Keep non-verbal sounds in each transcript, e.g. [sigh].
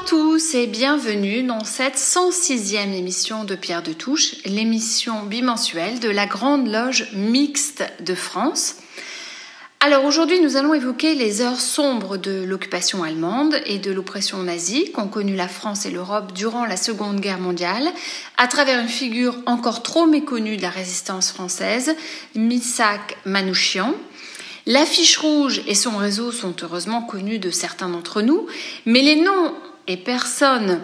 À tous et bienvenue dans cette 106e émission de Pierre de Touche, l'émission bimensuelle de la Grande Loge Mixte de France. Alors aujourd'hui, nous allons évoquer les heures sombres de l'occupation allemande et de l'oppression nazie qu'ont connu la France et l'Europe durant la Seconde Guerre mondiale, à travers une figure encore trop méconnue de la résistance française, Misak Manouchian. L'affiche rouge et son réseau sont heureusement connus de certains d'entre nous, mais les noms et personnes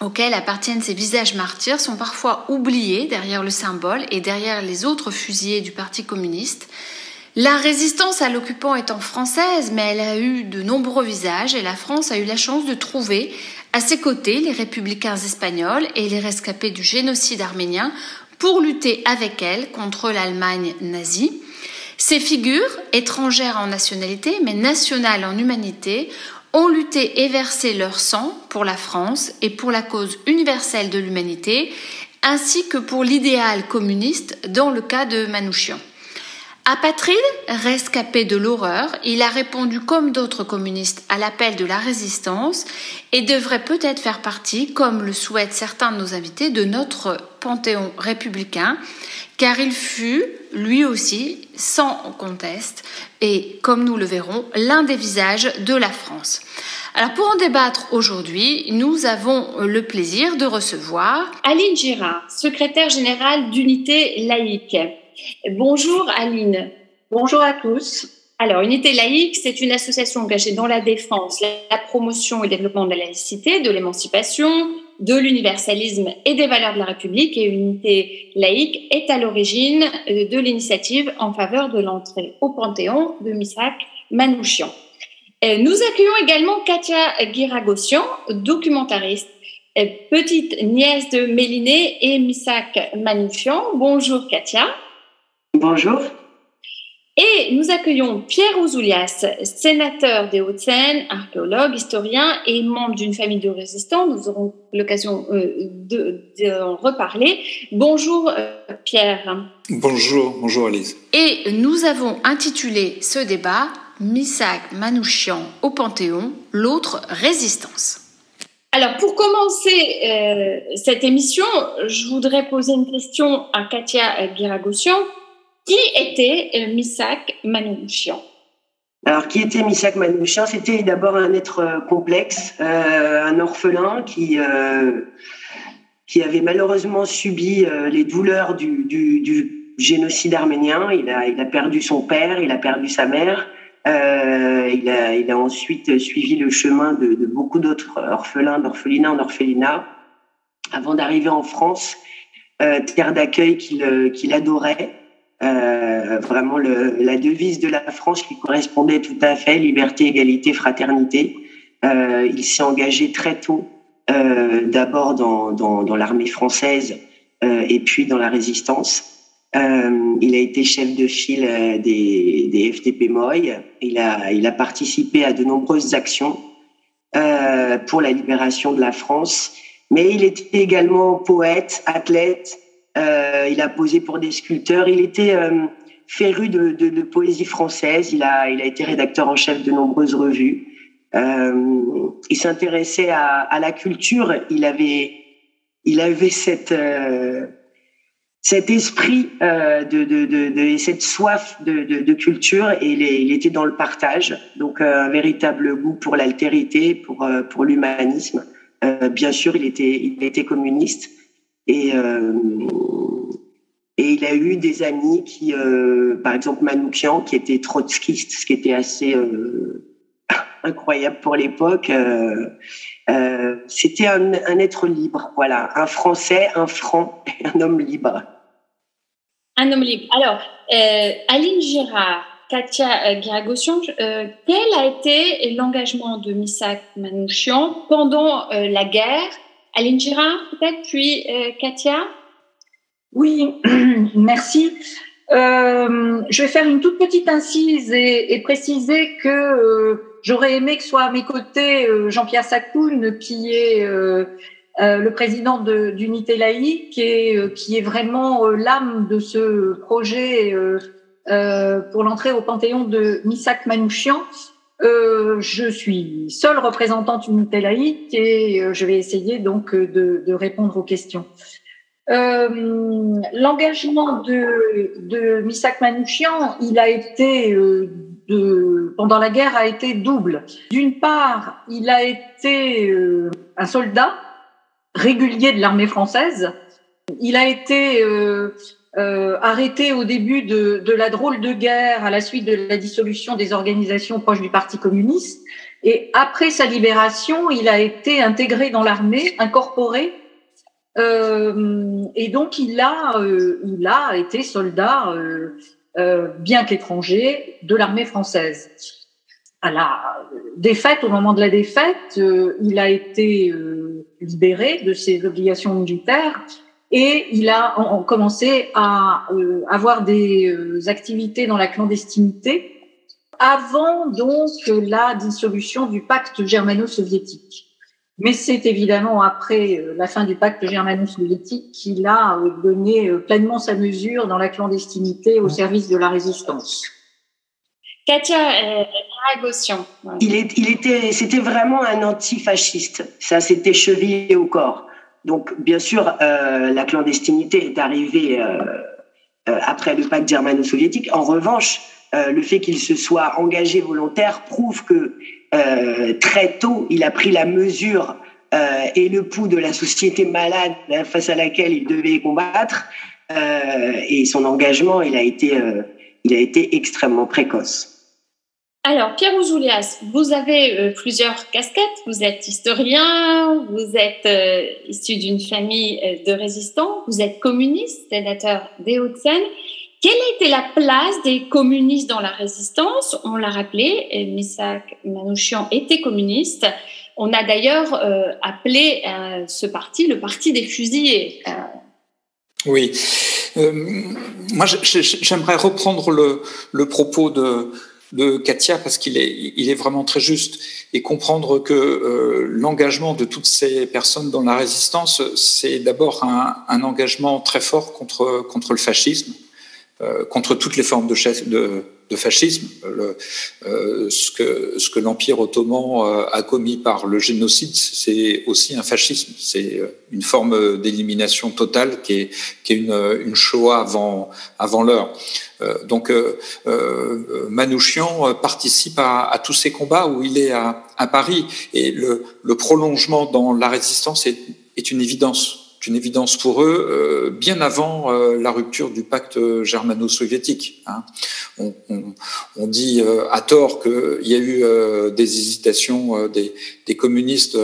auxquels appartiennent ces visages martyrs sont parfois oubliés derrière le symbole et derrière les autres fusillés du Parti communiste. La résistance à l'occupant étant française, mais elle a eu de nombreux visages et la France a eu la chance de trouver à ses côtés les républicains espagnols et les rescapés du génocide arménien pour lutter avec elle contre l'Allemagne nazie. Ces figures, étrangères en nationalité mais nationales en humanité, ont lutté et versé leur sang pour la France et pour la cause universelle de l'humanité, ainsi que pour l'idéal communiste dans le cas de Manouchian. Apatride, rescapé de l'horreur, il a répondu comme d'autres communistes à l'appel de la résistance et devrait peut-être faire partie, comme le souhaitent certains de nos invités, de notre panthéon républicain, car il fut, lui aussi, sans conteste, et comme nous le verrons, l'un des visages de la France. Alors pour en débattre aujourd'hui, nous avons le plaisir de recevoir Aline Girard, secrétaire générale d'Unité laïque. Bonjour Aline. Bonjour à tous. Alors, Unité laïque, c'est une association engagée dans la défense, la promotion et le développement de la laïcité, de l'émancipation, de l'universalisme et des valeurs de la République. Et Unité laïque est à l'origine euh, de l'initiative en faveur de l'entrée au Panthéon de Misak Manouchian. Euh, nous accueillons également Katia Guiragossian, documentariste, euh, petite nièce de Méliné et Misak Manouchian. Bonjour Katia. Bonjour. Et nous accueillons Pierre Ouzoulias, sénateur des Hauts-de-Seine, archéologue, historien et membre d'une famille de résistants. Nous aurons l'occasion euh, d'en reparler. Bonjour euh, Pierre. Bonjour, bonjour Alice. Et nous avons intitulé ce débat Misak Manouchian au Panthéon, l'autre résistance. Alors, pour commencer euh, cette émission, je voudrais poser une question à Katia Guiragossian. Qui était euh, Misak Manouchian? Alors, qui était Misak Manouchian? C'était d'abord un être euh, complexe, euh, un orphelin qui, qui avait malheureusement subi les douleurs du, génocide arménien. Il a, il a perdu son père, il a perdu sa mère. il, a, il a ensuite suivi le chemin de, beaucoup d'autres orphelins, d'orphelinat en orphelinat, avant d'arriver en France, terre d'accueil qu'il qu'il adorait. Euh, vraiment le, la devise de la France qui correspondait tout à fait, liberté, égalité, fraternité. Euh, il s'est engagé très tôt, euh, d'abord dans, dans, dans l'armée française euh, et puis dans la résistance. Euh, il a été chef de file des, des FDP Moy. Il a, il a participé à de nombreuses actions pour la libération de la France. Mais il était également poète, athlète, il a posé pour des sculpteurs. Il était euh, féru de, poésie française. Il a, il a été rédacteur en chef de nombreuses revues. Euh, il s'intéressait à, la culture. Il avait, il avait cette, euh, cet esprit euh, de, de, de, cette soif de, culture et il, était dans le partage. Donc un véritable goût pour l'altérité, pour, pour l'humanisme. bien sûr, il était, il était communiste. Et, euh, et il a eu des amis qui, euh, par exemple Manoukian, qui était trotskiste, ce qui était assez euh, [laughs] incroyable pour l'époque. Euh, c'était un, être libre, voilà, un Français, un franc, [laughs] un homme libre. Un homme libre. Alors, Aline Girard, Katia Guiragossian, euh, quel a été l'engagement de Misak Manouchian pendant la guerre? Aline Girard, peut-être, puis Katia? Oui, [clears throat] merci. Euh, je vais faire une toute petite incise et, préciser que euh, j'aurais aimé que soit à mes côtés euh, Jean-Pierre Sacoun, qui est le président d'Unité laïque et qui est vraiment l'âme de ce projet pour l'entrée au Panthéon de Misak Manouchian. je suis seule représentante Unité laïque et je vais essayer donc de répondre aux questions. Euh, L'engagement de, de Misak Manouchian, il a été euh, de, pendant la guerre a été double. D'une part, il a été euh, un soldat régulier de l'armée française. Il a été euh, euh, arrêté au début de, de, la drôle de guerre à la suite de la dissolution des organisations proches du Parti communiste. Et après sa libération, il a été intégré dans l'armée, incorporé euh, et donc il a, euh, il a été soldat, euh, euh bien qu'étranger, de l'armée française. À la défaite, au moment de la défaite, euh, il a été libéré de ses obligations militaires et il a commencé à avoir des activités dans la clandestinité avant donc la dissolution du pacte germano-soviétique. Mais c'est évidemment après euh, la fin du pacte germano-soviétique qu'il a euh, donné euh, pleinement sa mesure dans la clandestinité au service de la résistance. Katia. Il, est, il était, c'était vraiment un antifasciste. Ça s'était chevillé au corps. Donc, bien sûr, la clandestinité est arrivée après le pacte germano-soviétique. En revanche, le fait qu'il se soit engagé volontaire prouve que euh, très tôt, il a pris la mesure euh, et le pouls de la société malade face à laquelle il devait combattre. Euh, et son engagement, il a été, il a été extrêmement précoce. Alors, Pierre Ouzoulias, vous avez plusieurs casquettes. Vous êtes historien, vous êtes issu d'une famille de résistants, vous êtes communiste, sénateur des Hauts-de-Seine. Quelle a été la place des communistes dans la résistance? On l'a rappelé, Misak Manouchian était communiste. On a d'ailleurs euh, appelé euh, ce parti le parti des fusillés. Euh, oui. moi, j'aimerais reprendre le, propos de, Katia parce qu'il est, vraiment très juste et comprendre que l'engagement de toutes ces personnes dans la résistance, c'est d'abord un, engagement très fort contre, le fascisme euh, contre toutes les formes de, fascisme. Euh, ce que, l'Empire ottoman euh, a commis par le génocide, c'est aussi un fascisme. C'est une forme d'élimination totale qui est, une, Shoah avant, l'heure. donc euh, Manouchian participe à, tous ces combats où il est à, Paris et le, prolongement dans la résistance est une évidence une évidence pour eux euh, bien avant euh, la rupture du pacte germano-soviétique. Hein. On, on, on, dit euh, à tort qu'il y a eu des hésitations des, des communistes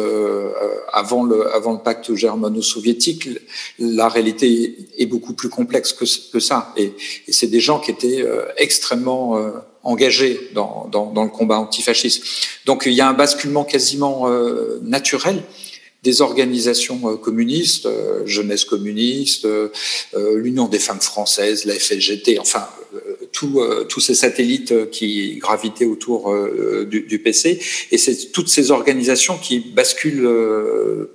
avant, le, avant le pacte germano-soviétique. La réalité est beaucoup plus complexe que, que ça. Et, et c'est des gens qui étaient extrêmement engagés dans, dans, dans, le combat antifasciste. Donc il y a un basculement quasiment naturel des organisations euh, communistes, euh, Jeunesse communiste, euh, l'Union des femmes françaises, la FLGT, enfin tous ces satellites qui gravitaient autour du, PC. Et c'est toutes ces organisations qui basculent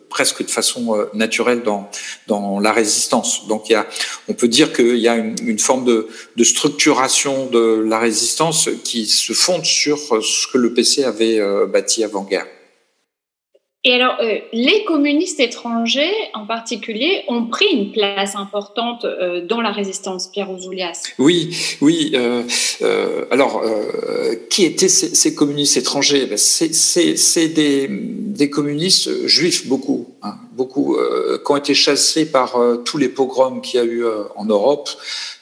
presque de façon naturelle dans, dans la résistance. Donc y a, on peut dire qu'il y a une, une forme de, de, structuration de la résistance qui se fonde sur ce que le PC avait bâti avant-guerre. Et alors, euh, les communistes étrangers, en particulier, ont pris une place importante euh, dans la résistance, Pierre Ouzoulias. Oui, oui. Euh, euh alors, euh, qui étaient ces, ces communistes étrangers? Ben, C'est des, des, communistes juifs, beaucoup, hein, beaucoup, qui ont été chassés par tous les pogroms qu'il y a eu en Europe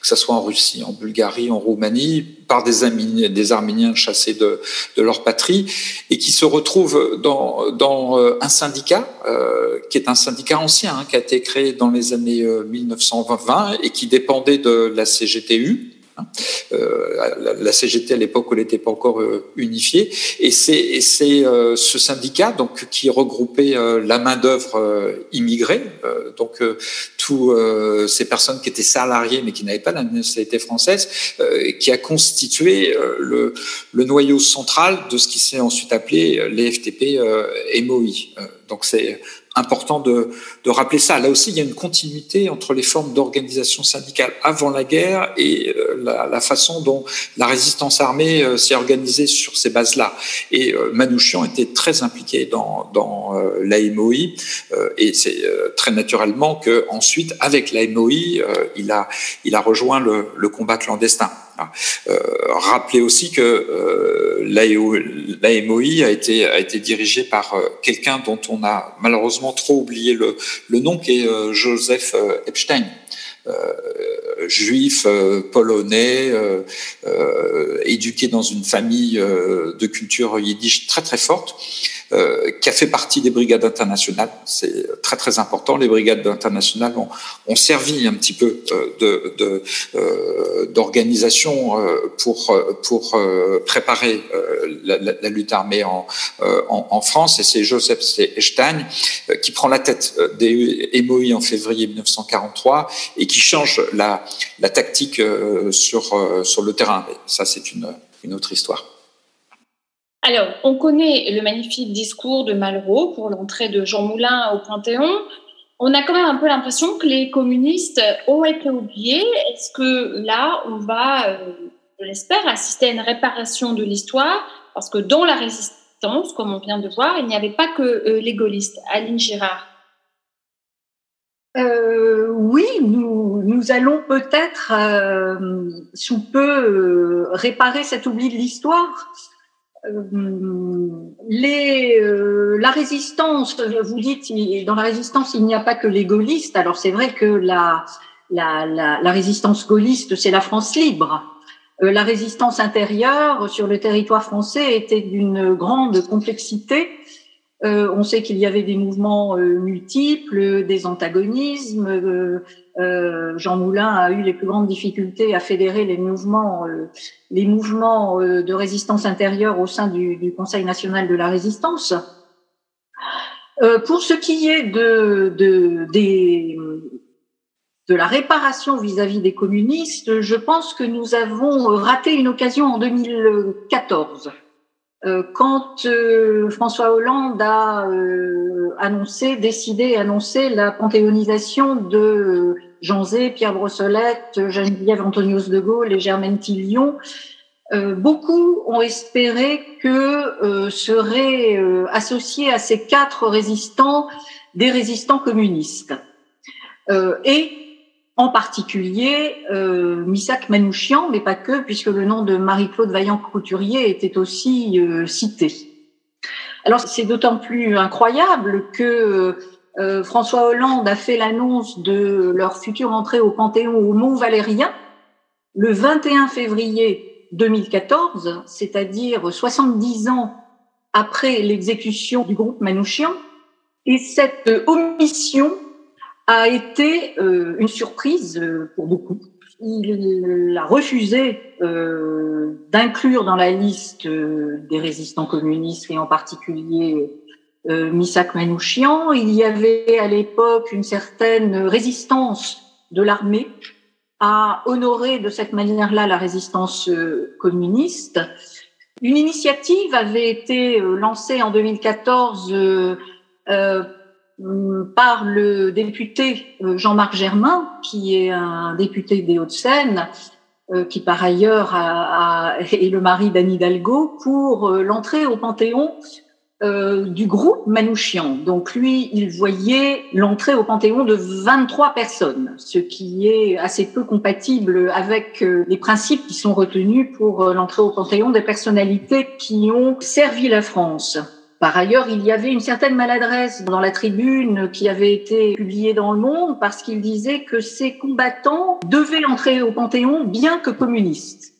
que ce soit en Russie, en Bulgarie, en Roumanie, par des, Arméniens chassés de, leur patrie, et qui se retrouvent dans, dans euh, un syndicat, euh, qui est un syndicat ancien, hein, qui a été créé dans les années 1920 euh, et qui dépendait de la CGTU, Euh, la, CGT à l'époque elle n'était pas encore euh, unifiée et c'est euh, ce syndicat donc qui regroupait la main d'œuvre immigrée donc tous ces personnes qui étaient salariées mais qui n'avaient pas la nationalité française, qui a constitué le, le, noyau central de ce qui s'est ensuite appelé les FTP MOI. donc c'est important de, de, rappeler ça. Là aussi, il y a une continuité entre les formes d'organisation syndicale avant la guerre et euh, la, la, façon dont la résistance armée euh, s'est organisée sur ces bases-là. Et euh, Manouchian était très impliqué dans, dans l'AMOI et c'est très naturellement que ensuite, avec l'AMOI, il a, il a rejoint le, le combat clandestin. Euh, rappelez aussi que euh, l'AMOI a été, a été dirigée par euh, quelqu'un dont on a malheureusement trop oublié le, le nom, qui est euh, Joseph Epstein. Juif polonais, éduqué dans une famille de culture yiddish très très forte, euh, qui a fait partie des brigades internationales. C'est très très important. Les brigades internationales ont, ont servi un petit peu euh, de, d'organisation euh, pour pour préparer la, la, lutte armée en, en, en France. Et c'est Joseph Stein qui prend la tête des MOI en février 1943 et qui change la, la tactique sur sur le terrain. Mais ça, c'est une une autre histoire. Alors, on connaît le magnifique discours de Malraux pour l'entrée de Jean Moulin au Panthéon. On a quand même un peu l'impression que les communistes ont été oubliés. Est-ce que là, on va, euh, je l'espère, assister à une réparation de l'histoire? Parce que dans la résistance, comme on vient de voir, il n'y avait pas que euh, les gaullistes. Aline Girard. Euh, oui, nous, nous allons peut-être euh, sous peu réparer cet oubli de l'histoire. Euh, euh, la résistance, vous dites, dans la résistance, il n'y a pas que les gaullistes. Alors c'est vrai que la, la, la, la résistance gaulliste, c'est la France libre. Euh, la résistance intérieure sur le territoire français était d'une grande complexité. On sait qu'il y avait des mouvements multiples, des antagonismes, euh, Jean Moulin a eu les plus grandes difficultés à fédérer les mouvements, euh, les mouvements euh, de résistance intérieure au sein du, Conseil national de la résistance. pour ce qui est de, la réparation vis-à-vis -vis des communistes, je pense que nous avons raté une occasion en 2014 quand euh, François Hollande a euh, annoncé, décidé, annoncé la panthéonisation de Jean Zé, Pierre Brossolette, Geneviève Antonius de Gaulle et Germaine Tillion, euh, beaucoup ont espéré que seraient associés à ces quatre résistants des résistants communistes. et en particulier euh, Manouchian, mais pas que, puisque le nom de Marie-Claude Vaillant-Couturier était aussi euh, cité. Alors c'est d'autant plus incroyable que euh, François Hollande a fait l'annonce de leur future entrée au Panthéon au Mont Valérien le 21 février 2014, c'est-à-dire 70 ans après l'exécution du groupe Manouchian. Et cette omission a été euh, une surprise euh, pour beaucoup. Il a refusé euh, d'inclure dans la liste des résistants communistes et en particulier Misak Manouchian. Il y avait à l'époque une certaine résistance de l'armée à honorer de cette manière-là la résistance communiste. Une initiative avait été lancée en 2014 euh, par le député euh, Jean-Marc Germain, qui est un député des Hauts-de-Seine, euh, qui par ailleurs est le mari d'Anne Hidalgo, pour euh, l'entrée au Panthéon du groupe Manouchian. Donc lui, il voyait l'entrée au Panthéon de 23 personnes, ce qui est assez peu compatible avec les principes qui sont retenus pour l'entrée au Panthéon des personnalités qui ont servi la France. Par ailleurs, il y avait une certaine maladresse dans la tribune qui avait été publiée dans le monde parce qu'il disait que ces combattants devaient entrer au Panthéon bien que communistes.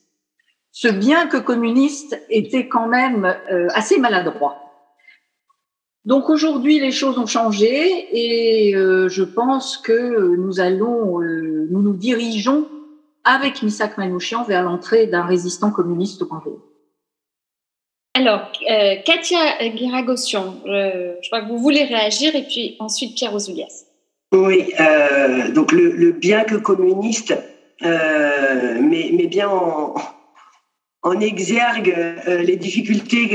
Ce bien que communiste était quand même euh, assez maladroit. Donc aujourd'hui, les choses ont changé et euh, je pense que nous allons, euh, nous nous dirigeons avec Misak Manouchian vers l'entrée d'un résistant communiste au Panthéon. Alors, euh, Katia Guiragossian, je, je, crois que vous voulez réagir et puis ensuite Pierre Ouzoulias. Oui, donc le, bien que communiste, mais, mais bien en, exergue euh, les difficultés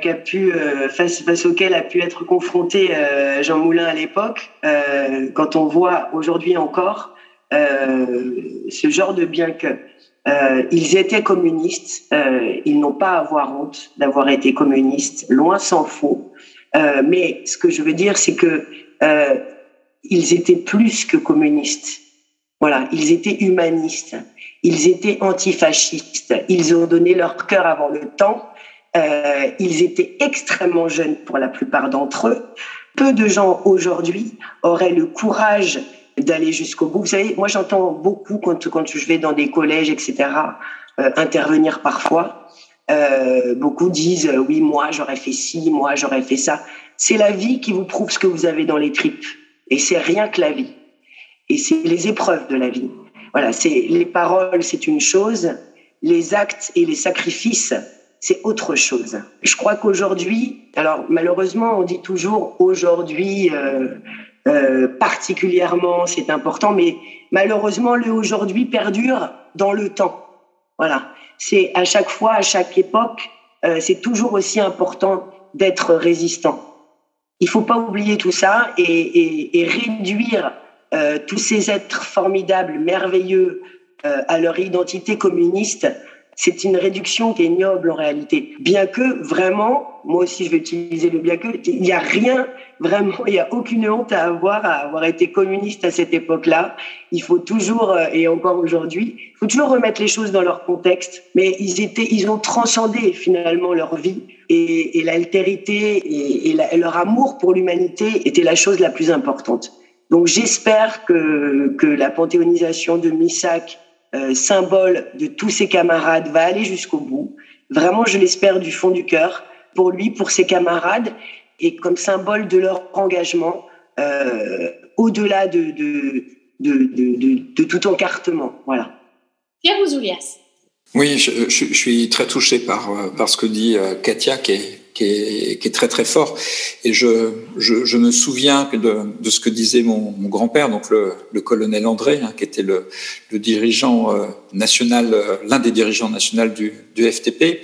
qu'a pu euh, face, face auxquelles a pu être confronté euh, Jean Moulin à l'époque. quand on voit aujourd'hui encore ce genre de bien que ils étaient communistes, ils n'ont pas à avoir honte d'avoir été communistes, loin s'en faut. mais ce que je veux dire, c'est que ils étaient plus que communistes. Voilà, ils étaient humanistes. Ils étaient antifascistes. Ils ont donné leur cœur avant le temps. Euh, ils étaient extrêmement jeunes pour la plupart d'entre eux. Peu de gens aujourd'hui auraient le courage d'aller jusqu'au bout. Vous savez, moi j'entends beaucoup quand, je vais dans des collèges, etc., euh, intervenir parfois. Euh, beaucoup disent euh, oui, moi j'aurais fait ci, moi j'aurais fait ça. C'est la vie qui vous prouve ce que vous avez dans les tripes. Et c'est rien que la vie. Et c'est les épreuves de la vie. Voilà, c'est les paroles, c'est une chose, les actes et les sacrifices, c'est autre chose. Je crois qu'aujourd'hui, alors malheureusement, on dit toujours aujourd'hui euh, particulièrement, c'est important, mais malheureusement, le aujourd'hui perdure dans le temps. Voilà, c'est à chaque fois, à chaque époque, euh, c'est toujours aussi important d'être résistant. Il faut pas oublier tout ça et, et, et réduire euh, tous ces êtres formidables, merveilleux, euh, à leur identité communiste, c'est une réduction qui est ignoble en réalité. Bien que vraiment, moi aussi je vais utiliser le bien que, il n'y a rien, vraiment, il n'y a aucune honte à avoir, à avoir été communiste à cette époque-là. Il faut toujours, euh, et encore aujourd'hui, il faut toujours remettre les choses dans leur contexte. Mais ils étaient, ils ont transcendé finalement leur vie et, l'altérité et, leur amour pour l'humanité était la chose la plus importante. Donc j'espère que, que la panthéonisation de Missak, euh, symbole de tous ses camarades, va aller jusqu'au bout. Vraiment, je l'espère du fond du cœur, pour lui, pour ses camarades, et comme symbole de leur engagement euh, au-delà de, de, de, de, tout encartement. Voilà. Pierre Ouzoulias. Oui, je, je, suis très touché par, euh, par ce que dit Katia, qui est qui est, qui est, très très fort. Et je, je, je me souviens de, de, ce que disait mon, mon grand-père, donc le, le, colonel André, hein, qui était le, le dirigeant euh, national, euh, l'un des dirigeants nationaux du, du, FTP,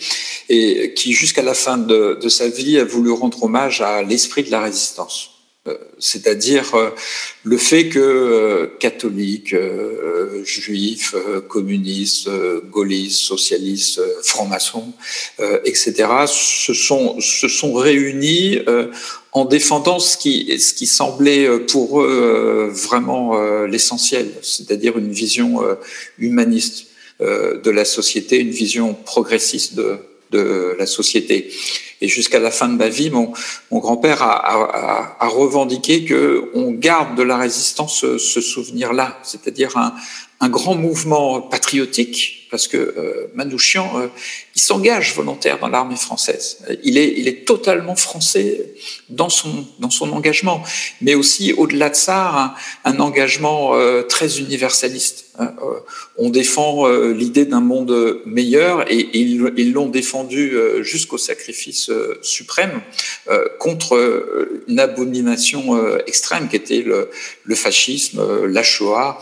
et qui jusqu'à la fin de, de sa vie a voulu rendre hommage à l'esprit de la résistance. Euh, c'est-à-dire euh, le fait que euh, catholiques, juifs, communistes, gaullistes, socialistes, francs-maçons, etc., se sont, se sont réunis en défendant ce qui, ce qui semblait pour eux vraiment l'essentiel, c'est-à-dire une vision humaniste de la société, une vision progressiste de, de la société. Et jusqu'à la fin de ma vie, mon, grand-père a, revendiqué que on garde de la résistance ce, ce souvenir-là, c'est-à-dire un, un, grand mouvement patriotique, parce que euh, Manouchian, euh, il s'engage volontaire dans l'armée française. Il est, il est totalement français dans son, dans son engagement, mais aussi au-delà de ça, un, engagement euh, très universaliste. Hein, euh, on défend euh, l'idée d'un monde meilleur et, ils l'ont défendu euh, jusqu'au sacrifice suprême contre une abomination extrême qui était le, le fascisme, la Shoah,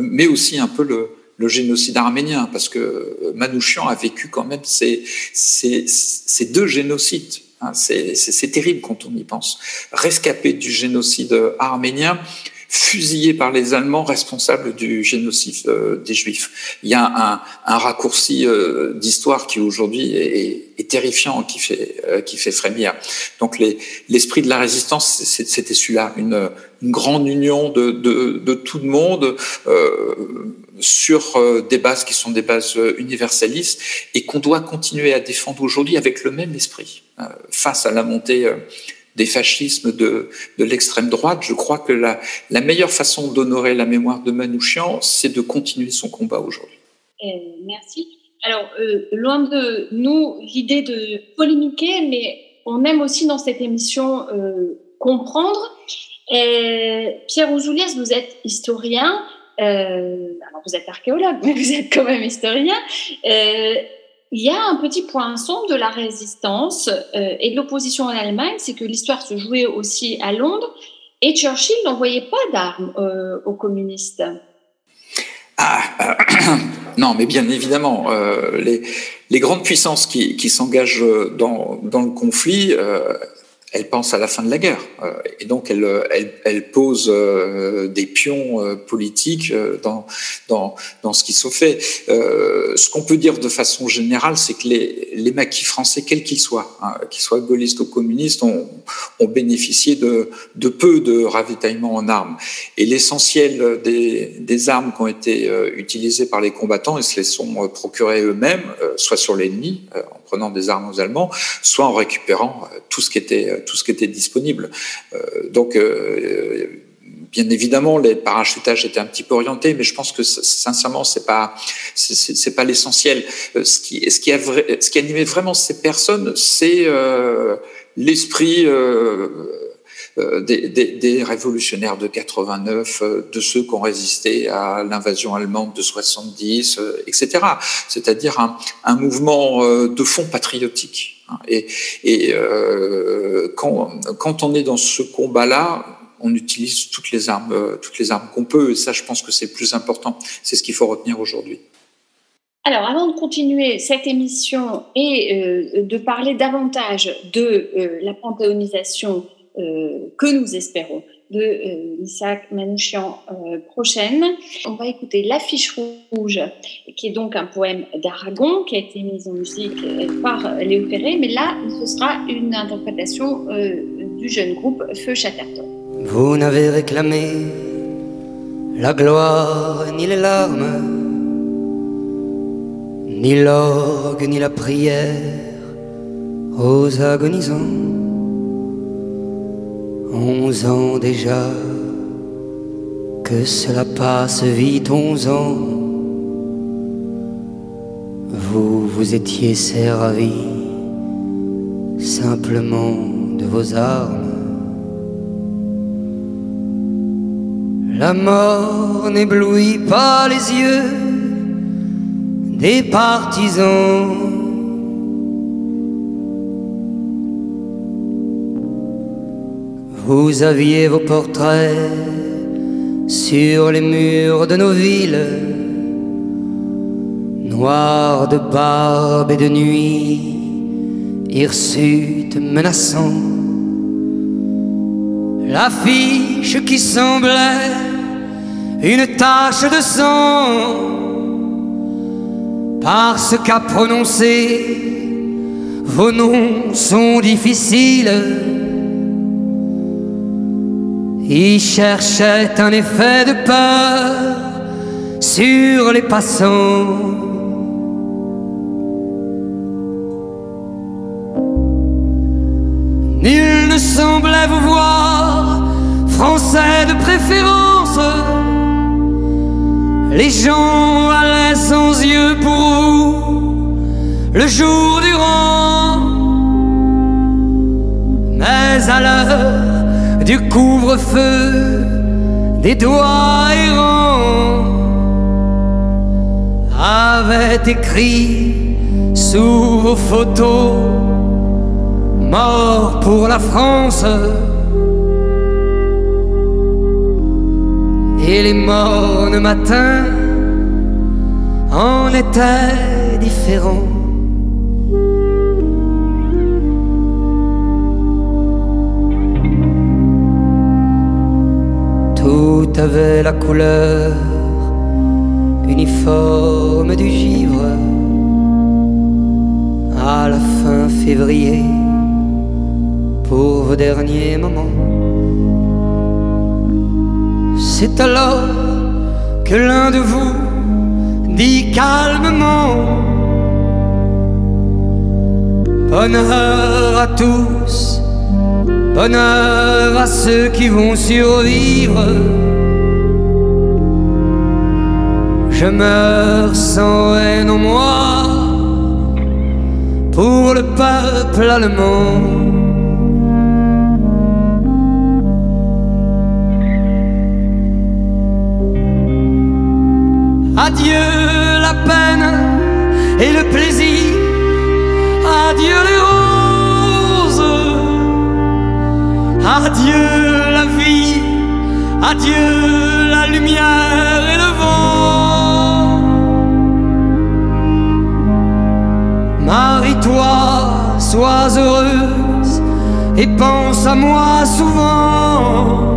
mais aussi un peu le, le génocide arménien, parce que Manouchian a vécu quand même ces, ces, ces deux génocides. Hein, c'est terrible quand on y pense. Rescapé du génocide arménien, fusillé par les Allemands responsables du génocide euh, des Juifs. Il y a un, raccourci euh, d'histoire qui aujourd'hui est, terrifiant, qui fait, euh, qui fait frémir. Donc l'esprit de la résistance, c'était celui-là, une, grande union de, tout le monde sur des bases qui sont des bases universalistes et qu'on doit continuer à défendre aujourd'hui avec le même esprit face à la montée des fascismes de, l'extrême droite. Je crois que la, meilleure façon d'honorer la mémoire de Manouchian, c'est de continuer son combat aujourd'hui. Euh, merci. Alors, euh, loin de nous l'idée de polémiquer, mais on aime aussi dans cette émission euh, comprendre. Et Pierre Ouzoulias, vous êtes historien, euh, alors vous êtes archéologue, [laughs] mais vous êtes quand même historien. Il y a un petit point sombre de la résistance euh, et de l'opposition en Allemagne, c'est que l'histoire se jouait aussi à Londres Et Churchill n'envoyait pas d'armes aux communistes. Ah, [clears throat] non, mais bien évidemment, les, grandes puissances qui, s'engagent dans, le conflit, elle pense à la fin de la guerre euh, et donc elle, elle, elle pose euh, des pions euh, politiques dans, dans, dans ce qui se fait. ce qu'on peut dire de façon générale, c'est que les, les maquis français, quels qu'ils soient, hein, qu'ils soient gaullistes ou communistes, ont, ont bénéficié de, de, peu de ravitaillement en armes. Et l'essentiel des, des, armes qui ont été utilisées par les combattants, ils se les sont procurées eux-mêmes, soit sur l'ennemi, en prenant des armes aux Allemands, soit en récupérant tout ce qui était tout ce qui était disponible. Euh, donc euh, bien évidemment, les parachutages étaient un petit peu orientés, mais je pense que sincèrement, c'est pas, c'est pas l'essentiel. Euh, ce qui, ce qui a, ce qui animait vraiment ces personnes, c'est l'esprit. Des, des, révolutionnaires de 89, de ceux qui ont résisté à l'invasion allemande de 70, etc. C'est-à-dire un, mouvement de fond patriotique. Et, et euh, quand, on est dans ce combat-là, on utilise toutes les armes, euh, toutes les armes qu'on peut. Et ça, je pense que c'est plus important. C'est ce qu'il faut retenir aujourd'hui. Alors, avant de continuer cette émission et euh, de parler davantage de euh, la panthéonisation euh, que nous espérons de euh, Isaac Manouchian euh, prochaine. On va écouter L'affiche rouge, qui est donc un poème d'Aragon, qui a été mis en musique euh, par Léo Ferré, mais là, ce sera une interprétation du jeune groupe Feu Chatterton. Vous n'avez réclamé la gloire ni les larmes, ni l'orgue ni la prière aux agonisants Onze ans déjà, que cela passe vite, onze ans. Vous vous étiez servi simplement de vos armes. La mort n'éblouit pas les yeux des partisans. Vous aviez vos portraits sur les murs de nos villes, noirs de barbe et de nuit, hirsutes menaçants. L'affiche qui semblait une tache de sang, parce qu'à prononcer vos noms sont difficiles il cherchait un effet de peur sur les passants. Nul ne semblait vous voir, français de préférence. Les gens allaient sans yeux pour vous le jour durant. Mais à l'heure du couvre-feu, des doigts errants, avait écrit sous vos photos, mort pour la France. Et les morts matin en étaient différents. Tout avait la couleur uniforme du givre à la fin février pour vos derniers moments. C'est alors que l'un de vous dit calmement Bonheur à tous Bonheur à ceux qui vont survivre. Je meurs sans haine en moi pour le peuple allemand. Adieu la peine et le plaisir, adieu les Adieu la vie Adieu la lumière et le vent. Marie-toi, sois heureuse et pense à moi souvent.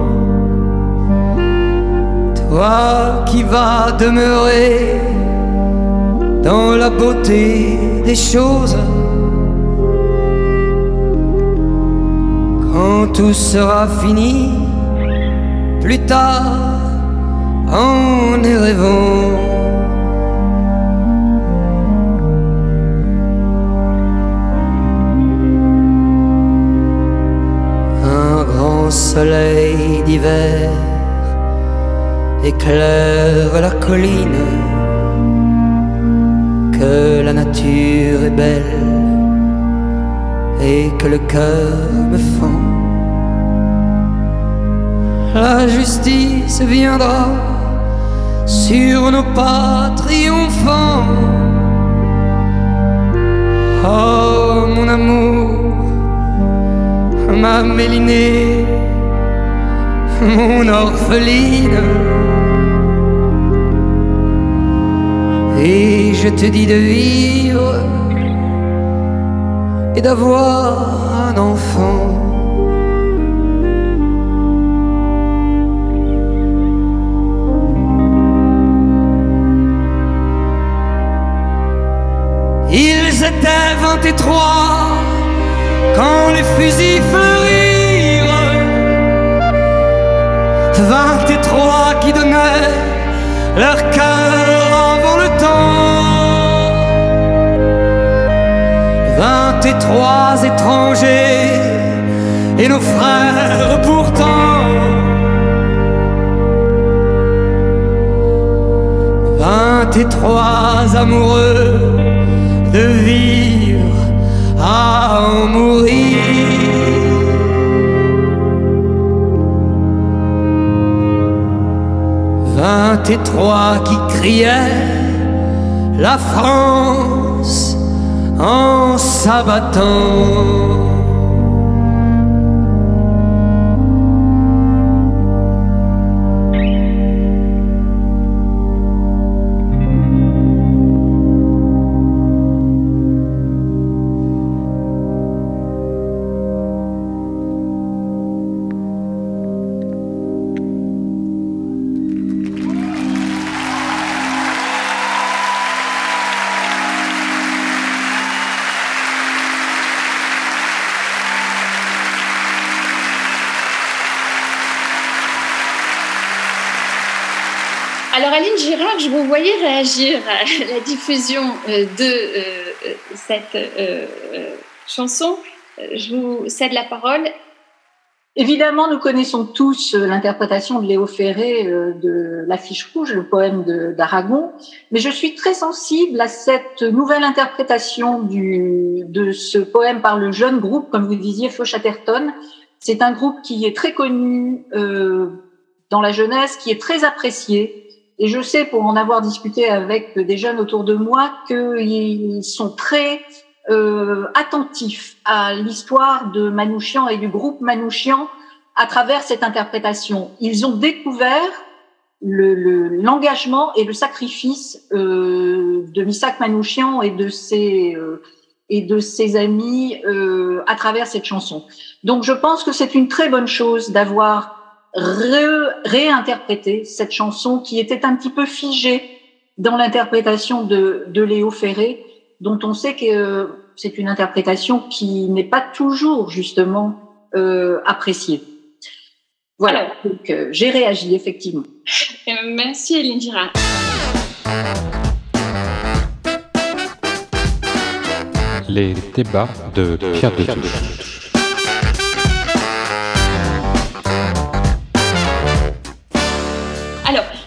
Toi qui vas demeurer dans la beauté des choses. Quand tout sera fini, plus tard, en y rêvant. Un grand soleil d'hiver éclaire la colline, que la nature est belle et que le cœur me fend. La justice viendra sur nos pas triomphants. Oh mon amour, ma mélinée, mon orpheline. Et je te dis de vivre et d'avoir un enfant. Vingt et trois quand les fusils fleurirent. Vingt et trois qui donnaient leur cœur avant le temps. Vingt et trois étrangers et nos frères pourtant. Vingt et trois amoureux de vivre en mourir. Vingt et trois qui criaient la France en s'abattant. La diffusion euh, de euh, cette euh, chanson. Je vous cède la parole. Évidemment, nous connaissons tous l'interprétation de Léo Ferré de L'affiche rouge, le poème d'Aragon, mais je suis très sensible à cette nouvelle interprétation de ce poème par le jeune groupe, comme vous disiez, Fauchatterton. C'est un groupe qui est très connu dans la jeunesse, qui est très apprécié, et je sais, pour en avoir discuté avec des jeunes autour de moi, qu'ils sont très euh, attentifs à l'histoire de Manouchian et du groupe Manouchian à travers cette interprétation. Ils ont découvert l'engagement le, et le sacrifice euh, de Misak Manouchian et de ses euh, et de ses amis euh, à travers cette chanson. Donc, je pense que c'est une très bonne chose d'avoir réinterpréter cette chanson qui était un petit peu figée dans l'interprétation de, de, Léo Ferré, dont on sait que c'est une interprétation qui n'est pas toujours justement euh, appréciée. Voilà, donc euh, j'ai réagi effectivement. Merci Eline Girard. Les débats de Pierre Touche.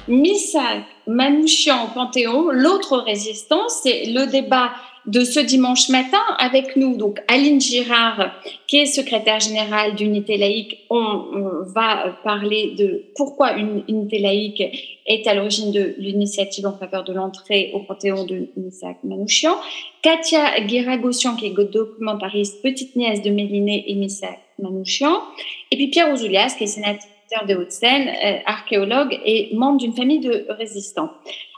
Missak, Manouchian, Panthéon, l'autre résistance, c'est le débat de ce dimanche matin avec nous, donc Aline Girard, qui est secrétaire générale d'Unité laïque. On, va parler de pourquoi une unité laïque est à l'origine de l'initiative en faveur de l'entrée au Panthéon de Missak Manouchian. Katia Guéragossian, qui est documentariste, petite nièce de Méliné et Missak Manouchian. Et puis Pierre Ouzoulias, qui est sénateur sénateur de Haute-Seine, archéologue et membre d'une famille de résistants.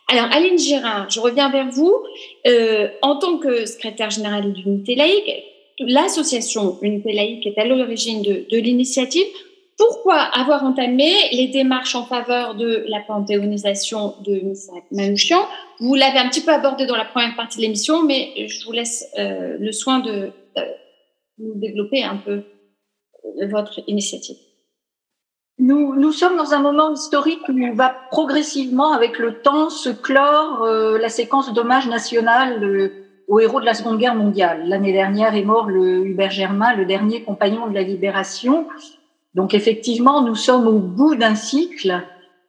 Alors, Aline Girard, je reviens vers vous. en tant que secrétaire générale d'Unité laïque, l'association Unité laïque est à l'origine de, de l'initiative. Pourquoi avoir entamé les démarches en faveur de la panthéonisation de Manouchian Vous l'avez un petit peu abordé dans la première partie de l'émission, mais je vous laisse euh, le soin de, développer un peu euh, votre initiative. Nous, nous, sommes dans un moment historique où va progressivement, avec le temps, se clore euh, la séquence d'hommage national aux héros de la Seconde Guerre mondiale. L'année dernière est mort le Hubert Germain, le dernier compagnon de la Libération. Donc effectivement, nous sommes au bout d'un cycle.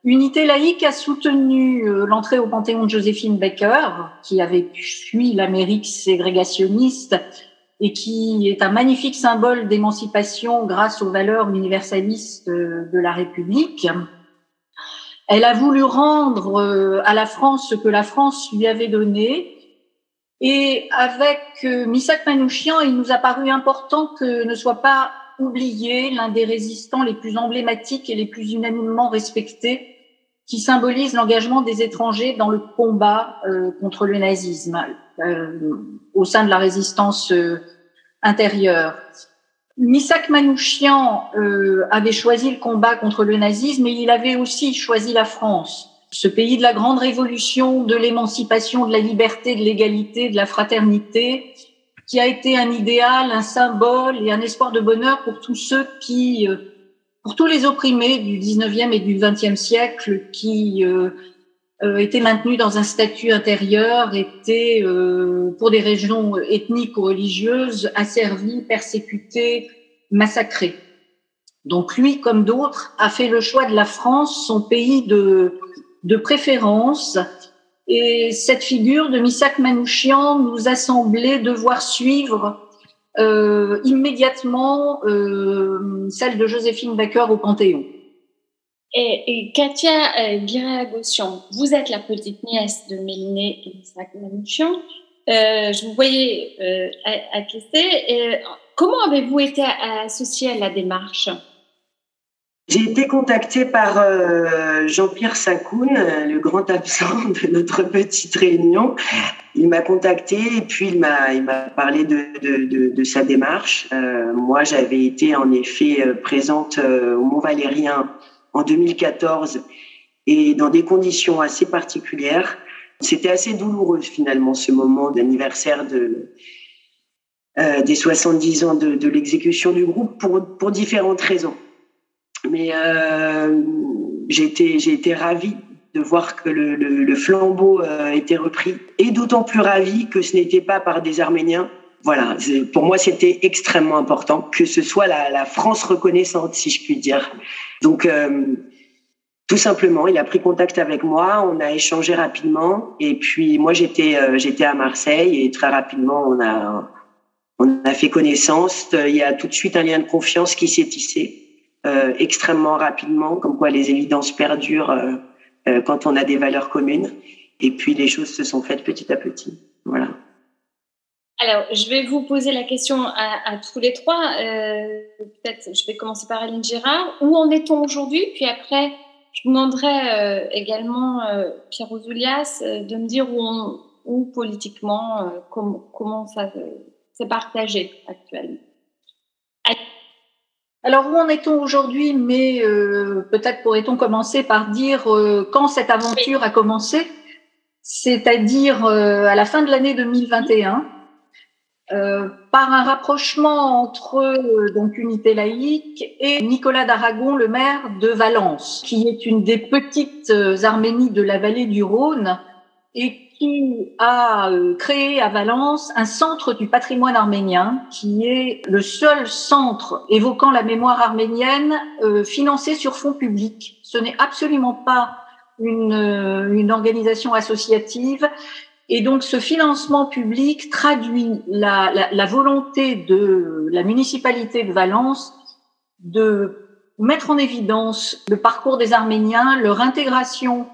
Unité laïque a soutenu euh, l'entrée au Panthéon de Joséphine Baker, qui avait fui l'Amérique ségrégationniste et qui est un magnifique symbole d'émancipation grâce aux valeurs universalistes euh, de la République. Elle a voulu rendre euh, à la France ce que la France lui avait donné. Et avec Misak Manouchian, il nous a paru important que ne soit pas oublié l'un des résistants les plus emblématiques et les plus unanimement respectés, qui symbolise l'engagement des étrangers dans le combat euh, contre le nazisme euh, au sein de la résistance euh, intérieure. Misak Manouchian avait choisi le combat contre le nazisme, mais il avait aussi choisi la France, ce pays de la grande révolution, de l'émancipation, de la liberté, de l'égalité, de la fraternité, qui a été un idéal, un symbole et un espoir de bonheur pour tous ceux qui, euh, pour tous les opprimés du 19e et du 20e siècle qui euh, euh, étaient maintenus dans un statut intérieur, étaient, euh, pour des régions ethniques ou religieuses, asservis, persécutés, massacrés. Donc lui, comme d'autres, a fait le choix de la France, son pays de, de préférence, et cette figure de Misak Manouchian nous a semblé devoir suivre euh, immédiatement euh, celle de Joséphine Baker au Panthéon. Et, Katia euh, Guiré-Agossian, vous êtes la petite nièce de Méliné et Misak Manouchian. Euh, je vous voyais euh, Et comment avez-vous été associée à la démarche? J'ai été contactée par euh, Jean-Pierre Sacoun, le grand absent de notre petite réunion. Il m'a contacté et puis il m'a parlé de, de, sa démarche. Euh, moi, j'avais été en effet euh, présente au Mont Valérien en 2014 et dans des conditions assez particulières. C'était assez douloureux finalement ce moment d'anniversaire de des 70 ans de, l'exécution du groupe pour pour différentes raisons. Mais euh, j'ai été, j'ai ravie de voir que le, flambeau euh, était repris, et d'autant plus ravie que ce n'était pas par des Arméniens. Voilà, pour moi, c'était extrêmement important que ce soit la, France reconnaissante, si je puis dire. Donc, euh, tout simplement, il a pris contact avec moi, on a échangé rapidement, et puis moi, j'étais, euh, j'étais à Marseille, et très rapidement, on a, on a fait connaissance. Il y a tout de suite un lien de confiance qui s'est tissé. Euh, extrêmement rapidement, comme quoi les évidences perdurent euh, euh, quand on a des valeurs communes. Et puis les choses se sont faites petit à petit. Voilà. Alors, je vais vous poser la question à, tous les trois. Euh, Peut-être, je vais commencer par Aline Girard. Où en est-on aujourd'hui? Puis après, je demanderai euh, également euh, Pierre Ouzoulias de me dire où, où politiquement, com comment ça s'est partagé actuellement. Alors où en est-on aujourd'hui? Mais euh, peut-être pourrait-on commencer par dire euh, quand cette aventure a commencé, c'est-à-dire euh, à la fin de l'année 2021, euh, par un rapprochement entre euh, donc Unité laïque et Nicolas d'Aragon, le maire de Valence, qui est une des petites Arménies de la vallée du Rhône et qui a euh, créé à Valence un centre du patrimoine arménien, qui est le seul centre évoquant la mémoire arménienne euh, financé sur fonds publics. Ce n'est absolument pas une, euh, une organisation associative. Et donc ce financement public traduit la, volonté de la municipalité de Valence de mettre en évidence le parcours des Arméniens, leur intégration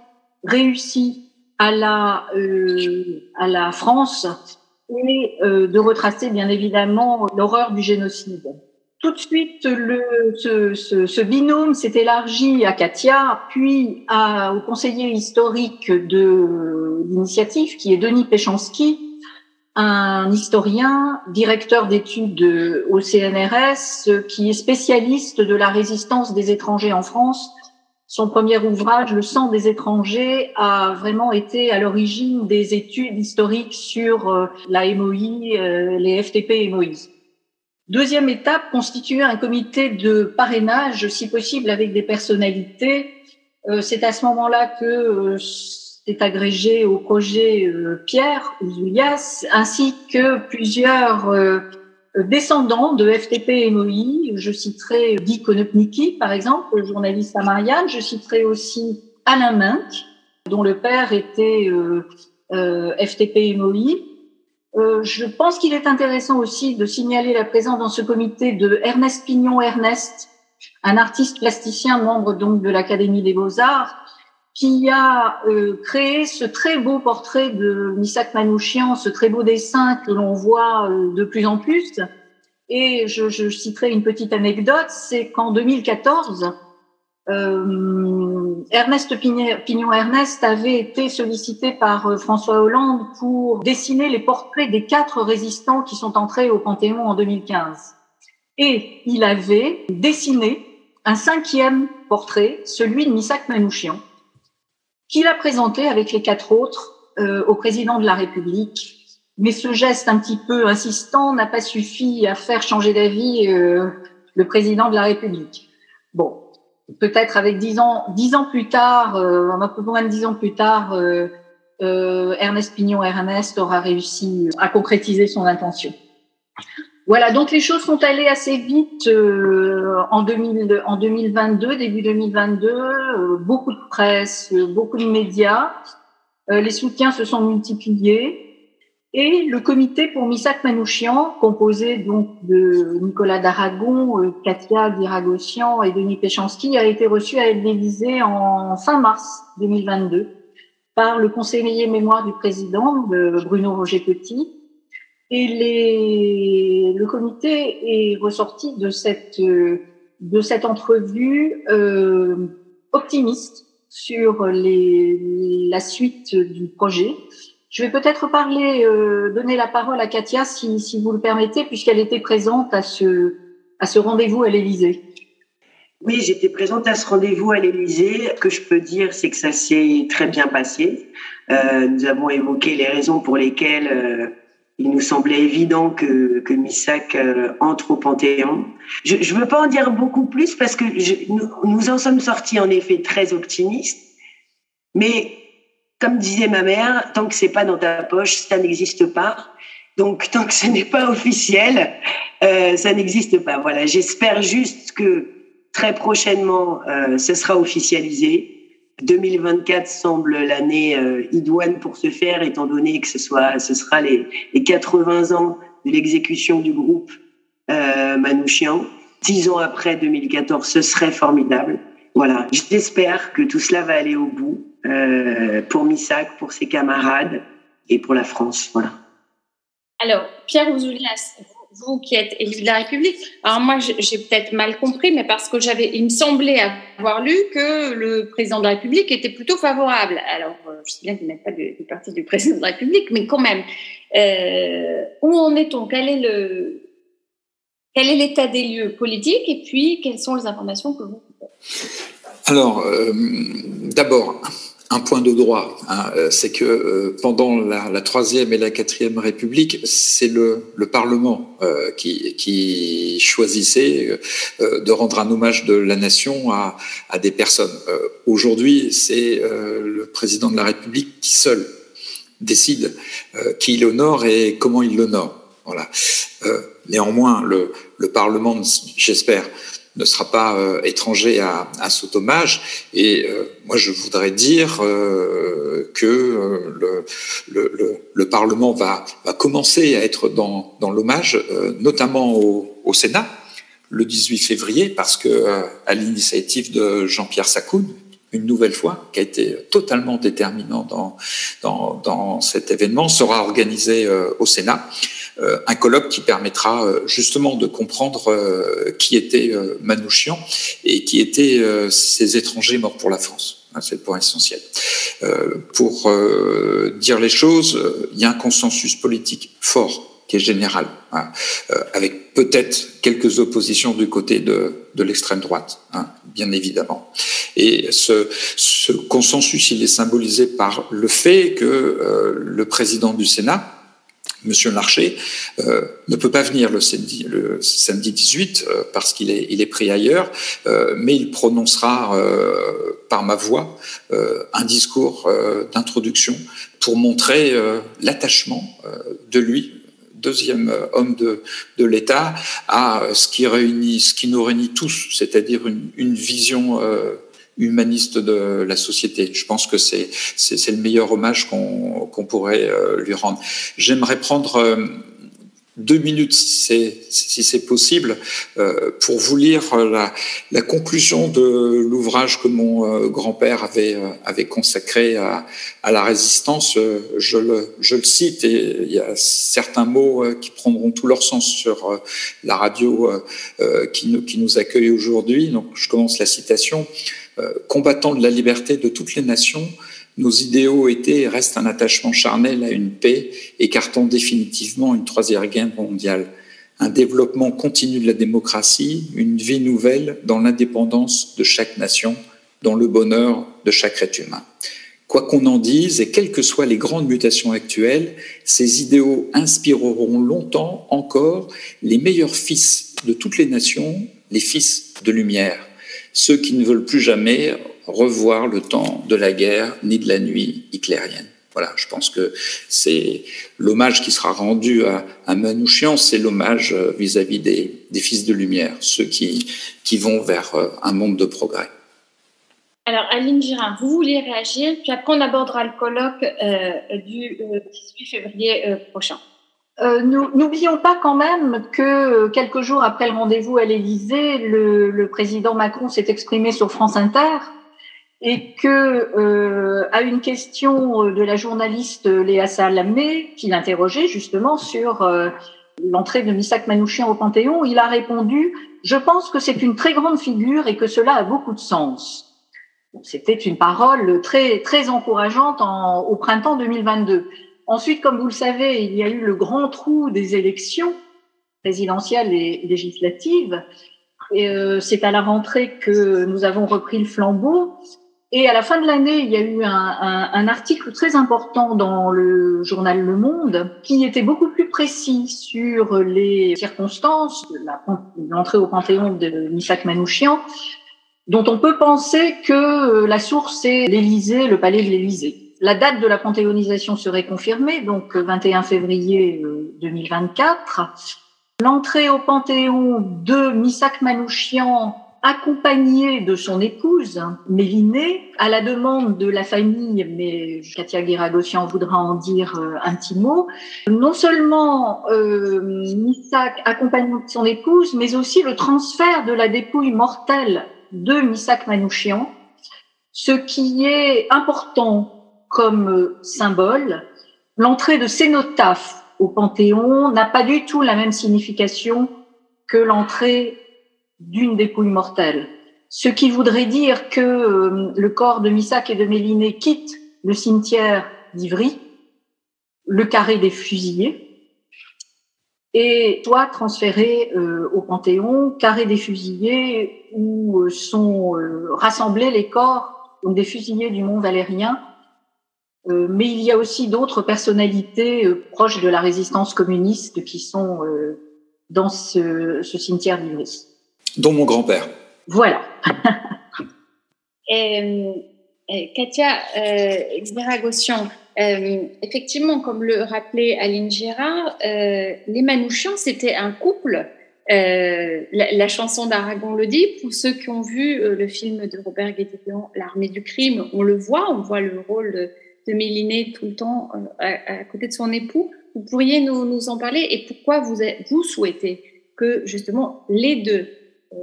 réussie à la, euh, France et euh, de retracer bien évidemment l'horreur du génocide. Tout de suite, le, ce, binôme s'est élargi à Katia, puis au conseiller historique de l'initiative, qui est Denis Péchanski, un historien, directeur d'études au CNRS, qui est spécialiste de la résistance des étrangers en France. Son premier ouvrage, Le sang des étrangers, a vraiment été à l'origine des études historiques sur euh, la MOI, euh, les FTP et MOI. Deuxième étape, constituer un comité de parrainage, si possible avec des personnalités. Euh, c'est à ce moment-là que euh, est agrégé au projet euh, Pierre Ouzoulias, ainsi que plusieurs descendants de FTP et MOI. Je citerai Guy Konopnicki, par exemple, le journaliste à Marianne. Je citerai aussi Alain Minck, dont le père était FTP et MOI. Euh, je pense qu'il est intéressant aussi de signaler la présence dans ce comité de Ernest Pignon Ernest, un artiste plasticien membre donc de l'Académie des Beaux-Arts, qui a euh, créé ce très beau portrait de Misak Manouchian, ce très beau dessin que l'on voit euh, de plus en plus. Et je, citerai une petite anecdote, c'est qu'en 2014, euh, Ernest Pignon Ernest avait été sollicité par euh, François Hollande pour dessiner les portraits des quatre résistants qui sont entrés au Panthéon en 2015. Et il avait dessiné un cinquième portrait, celui de Missak Manouchian, qu'il a présenté avec les quatre autres euh, au président de la République. Mais ce geste un petit peu insistant n'a pas suffi à faire changer d'avis euh, le président de la République. Bon, peut-être avec dix ans, dix ans plus tard, euh, un peu moins de dix ans plus tard, euh, euh, Ernest Pignon Ernest aura réussi à concrétiser son intention. Voilà, donc les choses sont allées assez vite euh, en, 2000, en 2022, début 2022, euh, beaucoup de presse, beaucoup de médias, les soutiens se sont multipliés. Et le comité pour Misak Manouchian, composé donc de Nicolas Daragon, euh, Katia Diragossian et Denis Péchanski, a été reçu à l'Élysée en fin mars 2022 par le conseiller mémoire du président, Bruno Roger Petit. Et les, le comité est ressorti de cette, de cette entrevue euh, optimiste sur les, la suite du projet je vais peut-être parler, euh, donner la parole à Katia, si, si vous le permettez, puisqu'elle était présente à ce, à ce rendez-vous à l'Élysée. Oui, j'étais présente à ce rendez-vous à l'Élysée. Ce que je peux dire, c'est que ça s'est très bien passé. Euh, nous avons évoqué les raisons pour lesquelles euh, il nous semblait évident que, que Missak euh, entre au Panthéon. Je ne veux pas en dire beaucoup plus parce que je, nous, nous en sommes sortis en effet très optimistes. Mais comme disait ma mère, tant que c'est pas dans ta poche, ça n'existe pas. Donc, tant que ce n'est pas officiel, euh, ça n'existe pas. Voilà, j'espère juste que très prochainement, euh, ce sera officialisé. 2024 semble l'année euh, idoine pour se faire, étant donné que ce ce sera les, les 80 ans de l'exécution du groupe euh, Manouchian. Dix ans après 2014, ce serait formidable. Voilà, j'espère que tout cela va aller au bout euh, pour Missak, pour ses camarades et pour la France. Voilà. Alors, Pierre Ouzoulias, vous qui êtes élu de la République, alors moi j'ai peut-être mal compris, mais parce que j'avais, il me semblait avoir lu que le président de la République était plutôt favorable. Alors, euh, je sais bien qu'il n'est pas du, du, parti du président de la République, mais quand même, euh, où en est-on? Quel est le quel est l'état des lieux politiques? Et puis quelles sont les informations que vous Alors, euh, d'abord, un point de droit, hein, euh, c'est que euh, pendant la, troisième et la quatrième République, c'est le, le, Parlement euh, qui, choisissait de rendre un hommage de la nation à, des personnes. Aujourd'hui, c'est le président de la République qui seul décide qui il honore et comment il l'honore. Voilà. néanmoins, le Parlement, j'espère, ne sera pas euh, étranger à, à cet hommage. Et euh, moi, je voudrais dire euh, que le, le, le, Parlement va, va, commencer à être dans, dans l'hommage, notamment au, au, Sénat, le 18 février, parce que à l'initiative de Jean-Pierre Sacoun, une nouvelle fois, qui a été totalement déterminant dans, dans, dans cet événement, sera organisé au Sénat un colloque qui permettra justement de comprendre qui était Manouchian et qui étaient ces étrangers morts pour la France. Hein, c'est le point essentiel. pour dire les choses, il y a un consensus politique fort qui est général, hein, avec peut-être quelques oppositions du côté de, de l'extrême droite, hein, bien évidemment. Et ce, ce, consensus, il est symbolisé par le fait que euh, le président du Sénat, Monsieur Larcher, euh, ne peut pas venir le samedi, le samedi 18 euh, parce qu'il est, pris ailleurs, euh, mais il prononcera euh, par ma voix un discours d'introduction pour montrer l'attachement de lui deuxième homme de, l'État, à ce qui, réunit, ce qui nous réunit tous, c'est-à-dire une, vision humaniste de la société. Je pense que c'est le meilleur hommage qu'on qu'on pourrait euh, lui rendre. J'aimerais prendre deux minutes, si c'est possible, euh, pour vous lire la, la conclusion de l'ouvrage que mon euh, grand-père avait, euh, avait consacré à, à la résistance. Je le, je le, cite et il y a certains mots qui prendront tout leur sens sur la radio qui nous, qui nous accueille aujourd'hui. Donc, je commence la citation. Combattant de la liberté de toutes les nations, nos idéaux étaient et restent un attachement charnel à une paix, écartant définitivement une troisième guerre mondiale, un développement continu de la démocratie, une vie nouvelle dans l'indépendance de chaque nation, dans le bonheur de chaque être humain. Quoi qu'on en dise, et quelles que soient les grandes mutations actuelles, ces idéaux inspireront longtemps encore les meilleurs fils de toutes les nations, les fils de lumière, ceux qui ne veulent plus jamais revoir le temps de la guerre ni de la nuit hitlérienne. Voilà, je pense que c'est l'hommage qui sera rendu à, Manouchian, c'est l'hommage euh, vis-à-vis des, fils de lumière, ceux qui, qui vont vers euh, un monde de progrès. Alors, Aline Girin, vous voulez réagir, puis après on abordera le colloque euh, du 18 février prochain. Euh, N'oublions pas quand même que quelques jours après le rendez-vous à l'Élysée, le, président Macron s'est exprimé sur France Inter et que euh, à une question de la journaliste Léa Salamé, qui l'interrogeait justement sur euh, l'entrée de Missak Manouchian au Panthéon, il a répondu Je pense que c'est une très grande figure et que cela a beaucoup de sens. C'était une parole très très encourageante en, au printemps 2022. Ensuite, comme vous le savez, il y a eu le grand trou des élections présidentielles et législatives. Et euh, c'est à la rentrée que nous avons repris le flambeau. Et à la fin de l'année, il y a eu un, un, un, article très important dans le journal Le Monde qui était beaucoup plus précis sur les circonstances de l'entrée au Panthéon de Misak Manouchian, dont on peut penser que la source est l'Élysée, le palais de l'Élysée. La date de la panthéonisation serait confirmée, donc 21 février 2024. Euh, L'entrée au Panthéon de Misak Manouchian accompagné de son épouse, Mélinée, à la demande de la famille, mais Katia Guiragossian voudra en dire euh, un petit mot. Non seulement euh, Missak accompagné de son épouse, mais aussi le transfert de la dépouille mortelle de Missak Manouchian, ce qui est important comme euh, symbole. L'entrée de cénotaphe au Panthéon n'a pas du tout la même signification que l'entrée d'une dépouille mortelle. Ce qui voudrait dire que euh, le corps de Missac et de Méliné quitte le cimetière d'Ivry, le carré des fusillés, et soit transféré euh, au Panthéon, carré des fusillés, où sont rassemblés les corps des fusillés du Mont Valérien. Euh, mais il y a aussi d'autres personnalités euh, proches de la résistance communiste qui sont dans ce, ce cimetière d'Ivry dont mon grand-père. Voilà. [laughs] et, et Katia euh, euh, effectivement, comme le rappelait Aline Girard, euh, les Manouchians, c'était un couple. Euh, la, la, chanson d'Aragon le dit. Pour ceux qui ont vu euh, le film de Robert Guédiguian, L'armée du crime, on le voit, on voit le rôle de, Méliné tout le temps euh, à, côté de son époux. Vous pourriez nous, en parler et pourquoi vous, souhaitez que justement les deux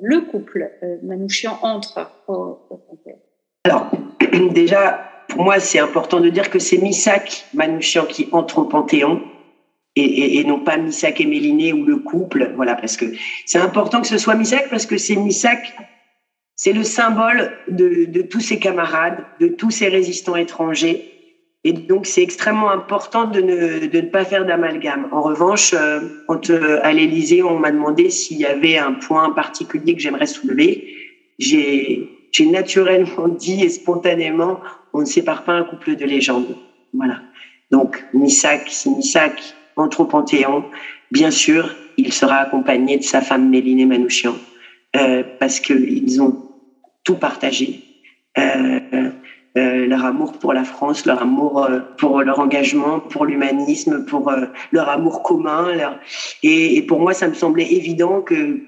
le couple euh, Manouchian entre au, au Alors, [clears throat] déjà, pour moi, c'est important de dire que c'est Missak Manouchian qui entre au Panthéon et, non pas Missak et Méliné ou le couple. Voilà, parce que c'est important que ce soit Missak parce que c'est Missak, c'est le symbole de, de, tous ses camarades, de tous ses résistants étrangers. Et donc, c'est extrêmement important de ne, de ne pas faire d'amalgame. En revanche, euh, euh, à l'Élysée, on m'a demandé s'il y avait un point particulier que j'aimerais soulever, j'ai naturellement [laughs] dit et spontanément, on ne sépare pas un couple de légendes. Voilà. Donc, Missak, c'est Missak entre au. Bien sûr, il sera accompagné de sa femme Mélinée Manouchian, euh, parce qu'ils ont tout partagé. Leur amour pour la France, leur amour euh, pour leur engagement, pour l'humanisme, pour euh, leur amour commun. Et, pour moi, ça me semblait évident qu'ils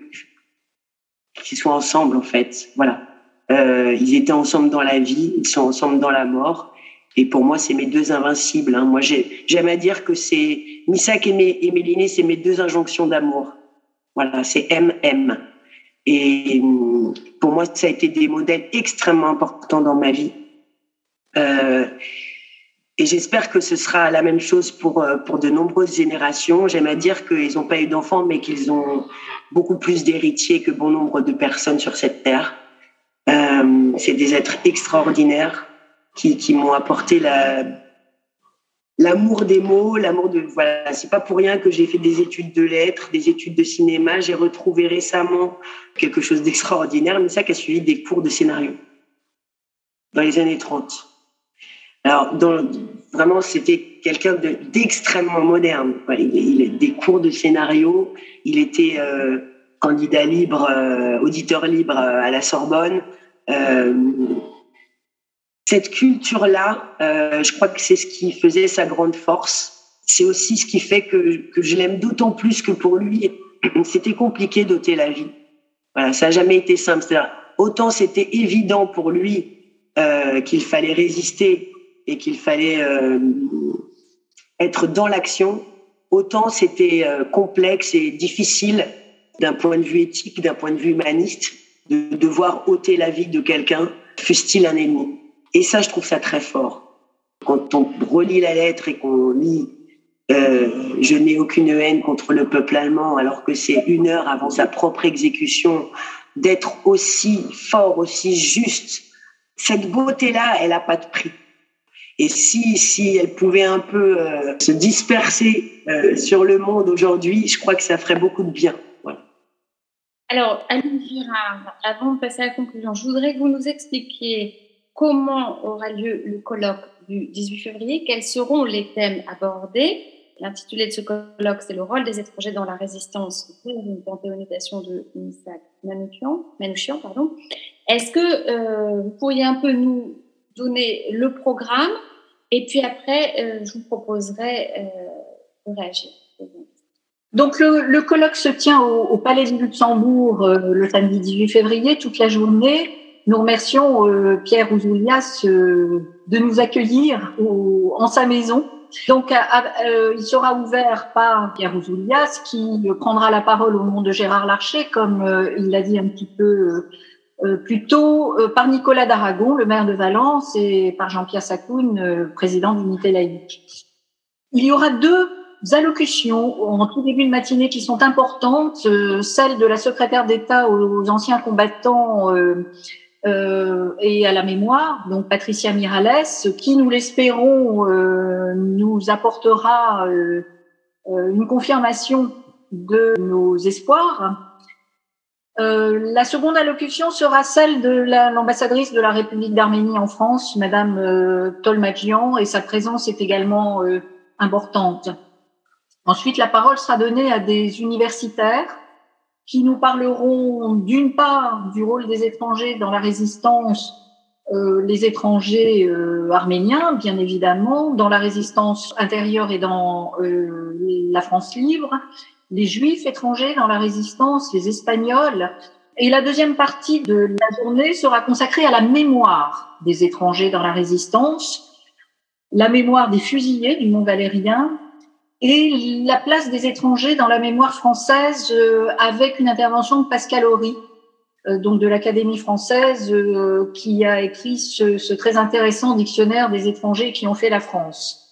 soient ensemble, en fait. Voilà. Euh, ils étaient ensemble dans la vie, ils sont ensemble dans la mort. Et pour moi, c'est mes deux invincibles. Hein. Moi, j'aime à dire que c'est Missak et, et Méliné, c'est mes deux injonctions d'amour. Voilà, c'est MM. Et pour moi, ça a été des modèles extrêmement importants dans ma vie. Euh, et j'espère que ce sera la même chose pour, euh, pour de nombreuses générations. J'aime à dire qu'ils n'ont pas eu d'enfants, mais qu'ils ont beaucoup plus d'héritiers que bon nombre de personnes sur cette terre. Euh, c'est des êtres extraordinaires qui, qui m'ont apporté la, l'amour des mots, l'amour de voilà, c'est pas pour rien que j'ai fait des études de lettres, des études de cinéma. J'ai retrouvé récemment quelque chose d'extraordinaire, mais ça qui a suivi des cours de scénario dans les années 30. Alors, vraiment, c'était quelqu'un d'extrêmement moderne. Il, il, des cours de scénario, il était euh, candidat libre, euh, auditeur libre euh, à la Sorbonne. Cette culture-là, je crois que c'est ce qui faisait sa grande force. C'est aussi ce qui fait que, que je l'aime d'autant plus que pour lui, [clears throat] c'était compliqué d'ôter la vie. Ça n'a jamais été simple. Autant c'était évident pour lui qu'il fallait résister et qu'il fallait euh, être dans l'action, autant c'était euh, complexe et difficile d'un point de vue éthique, d'un point de vue humaniste, de devoir ôter la vie de quelqu'un, fût-il un ennemi. Et ça, je trouve ça très fort. Quand on relit la lettre et qu'on lit euh, Je n'ai aucune haine contre le peuple allemand, alors que c'est une heure avant sa propre exécution, d'être aussi fort, aussi juste, cette beauté-là, elle n'a pas de prix. Et si, si elle pouvait un peu euh, se disperser euh, sur le monde aujourd'hui, je crois que ça ferait beaucoup de bien. Voilà. Alors, Anne Girard, avant de passer à la conclusion, je voudrais que vous nous expliquiez comment aura lieu le colloque du 18 février, quels seront les thèmes abordés. L'intitulé de ce colloque, c'est le rôle des étrangers dans la résistance pour une panthéonisation de Manouchian. Manouchian. Est-ce que euh, vous pourriez un peu nous donner le programme et puis après, euh, je vous proposerai euh, de réagir. Donc le, le, colloque se tient au, au Palais du Luxembourg euh, le samedi 18 février, toute la journée. Nous remercions euh, Pierre Ouzoulias euh, de nous accueillir au, en sa maison. Donc il sera ouvert par Pierre Ouzoulias qui prendra la parole au nom de Gérard Larcher, comme il l'a dit un petit peu euh, plutôt euh, par Nicolas d'Aragon, le maire de Valence, et par Jean-Pierre Sacoun, euh, président d'Unité laïque. Il y aura deux allocutions en tout début de matinée qui sont importantes, celle de la secrétaire d'État aux, anciens combattants et à la mémoire, donc Patricia Mirales, qui, nous l'espérons, nous apportera une confirmation de nos espoirs euh, la seconde allocution sera celle de l'ambassadrice de la République d'Arménie en France, Madame euh, et sa présence est également euh, importante. Ensuite, la parole sera donnée à des universitaires qui nous parleront d'une part du rôle des étrangers dans la résistance, euh, les étrangers arméniens, bien évidemment, dans la résistance intérieure et dans la France libre, les juifs étrangers dans la résistance, les espagnols. Et la deuxième partie de la journée sera consacrée à la mémoire des étrangers dans la résistance, la mémoire des fusillés du Mont Valérien et la place des étrangers dans la mémoire française euh, avec une intervention de Pascal Horry, euh, donc de l'Académie française, euh, qui a écrit ce, ce très intéressant dictionnaire des étrangers qui ont fait la France.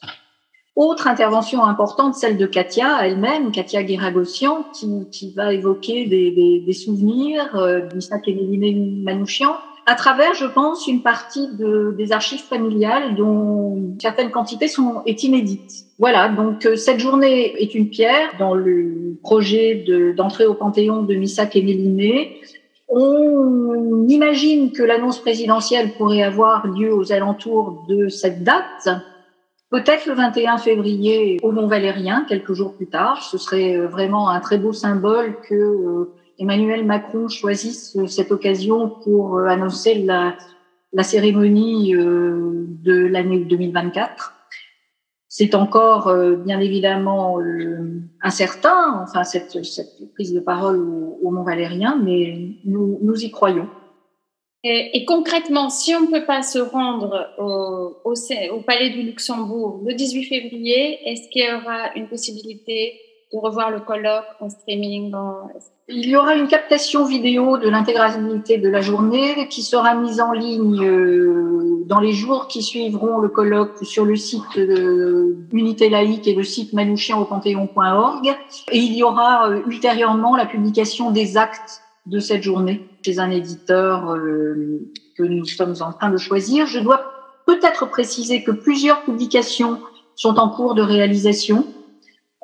Autre intervention importante, celle de Katia elle-même, Katia Guéragossian, qui, qui va évoquer des, des, des souvenirs euh, d'Isaac Émilie Manouchian, à travers, je pense, une partie de, des archives familiales dont certaines quantités sont est inédites. Voilà, donc euh, cette journée est une pierre dans le projet d'entrée au Panthéon de Missak et Méliné. On imagine que l'annonce présidentielle pourrait avoir lieu aux alentours de cette date, peut-être le 21 février au Mont-Valérien, quelques jours plus tard. Ce serait euh, vraiment un très beau symbole que euh, Emmanuel Macron choisisse cette occasion pour euh, annoncer la, cérémonie euh, de l'année 2024. C'est encore euh, bien évidemment incertain, enfin cette, prise de parole au, Mont Valérien, mais nous y croyons. Et, concrètement, si on ne peut pas se rendre au, Palais du Luxembourg le 18 février, est-ce qu'il y aura une possibilité de revoir le colloque en streaming. Il y aura une captation vidéo de l'intégralité de la journée qui sera mise en ligne euh, dans les jours qui suivront le colloque sur le site Unité laïque et le site manouchian au panthéon.org. Et il y aura euh, ultérieurement la publication des actes de cette journée chez un éditeur euh, que nous sommes en train de choisir. Je dois peut-être préciser que plusieurs publications sont en cours de réalisation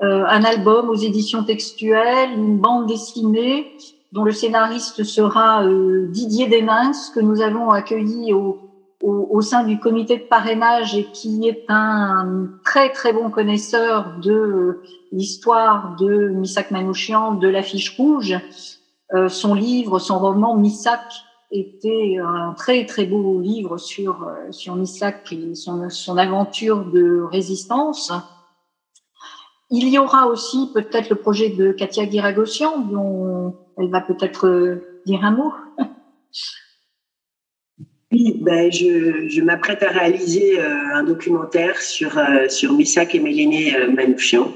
euh, un album aux éditions textuelles, une bande dessinée dont le scénariste sera euh, Didier Desnins, que nous avons accueilli au, au, sein du comité de parrainage et qui est un très très bon connaisseur de l'histoire de Missak Manouchian, de l'affiche rouge. Euh, son livre, son roman Missak était un très très beau livre sur euh, sur Missak et son, son aventure de résistance. Il y aura aussi peut-être le projet de Katia Guiragossian, dont elle va peut-être euh, dire un mot. [laughs] Oui, ben je, je m'apprête à réaliser un documentaire sur, sur Missak et Méléné Manouchian.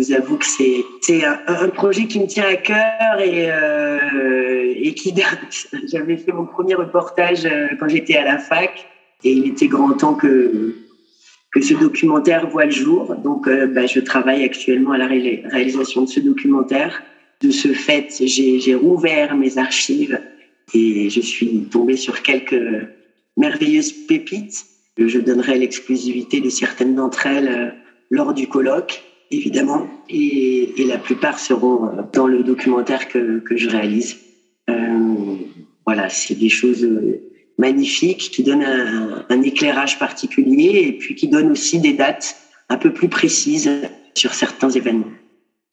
Vous avoue que c'est, un, projet qui me tient à cœur et, euh, qui date. [laughs] J'avais fait mon premier reportage quand j'étais à la fac et il était grand temps que, ce documentaire voit le jour. Donc, euh, bah, je travaille actuellement à la ré réalisation de ce documentaire. De ce fait, j'ai rouvert mes archives et je suis tombée sur quelques merveilleuses pépites. Je donnerai l'exclusivité de certaines d'entre elles euh, lors du colloque, évidemment, et, et, la plupart seront euh, dans le documentaire que, que je réalise. Euh, voilà, c'est des choses magnifique, qui donne un, un, éclairage particulier et puis qui donne aussi des dates un peu plus précises sur certains événements.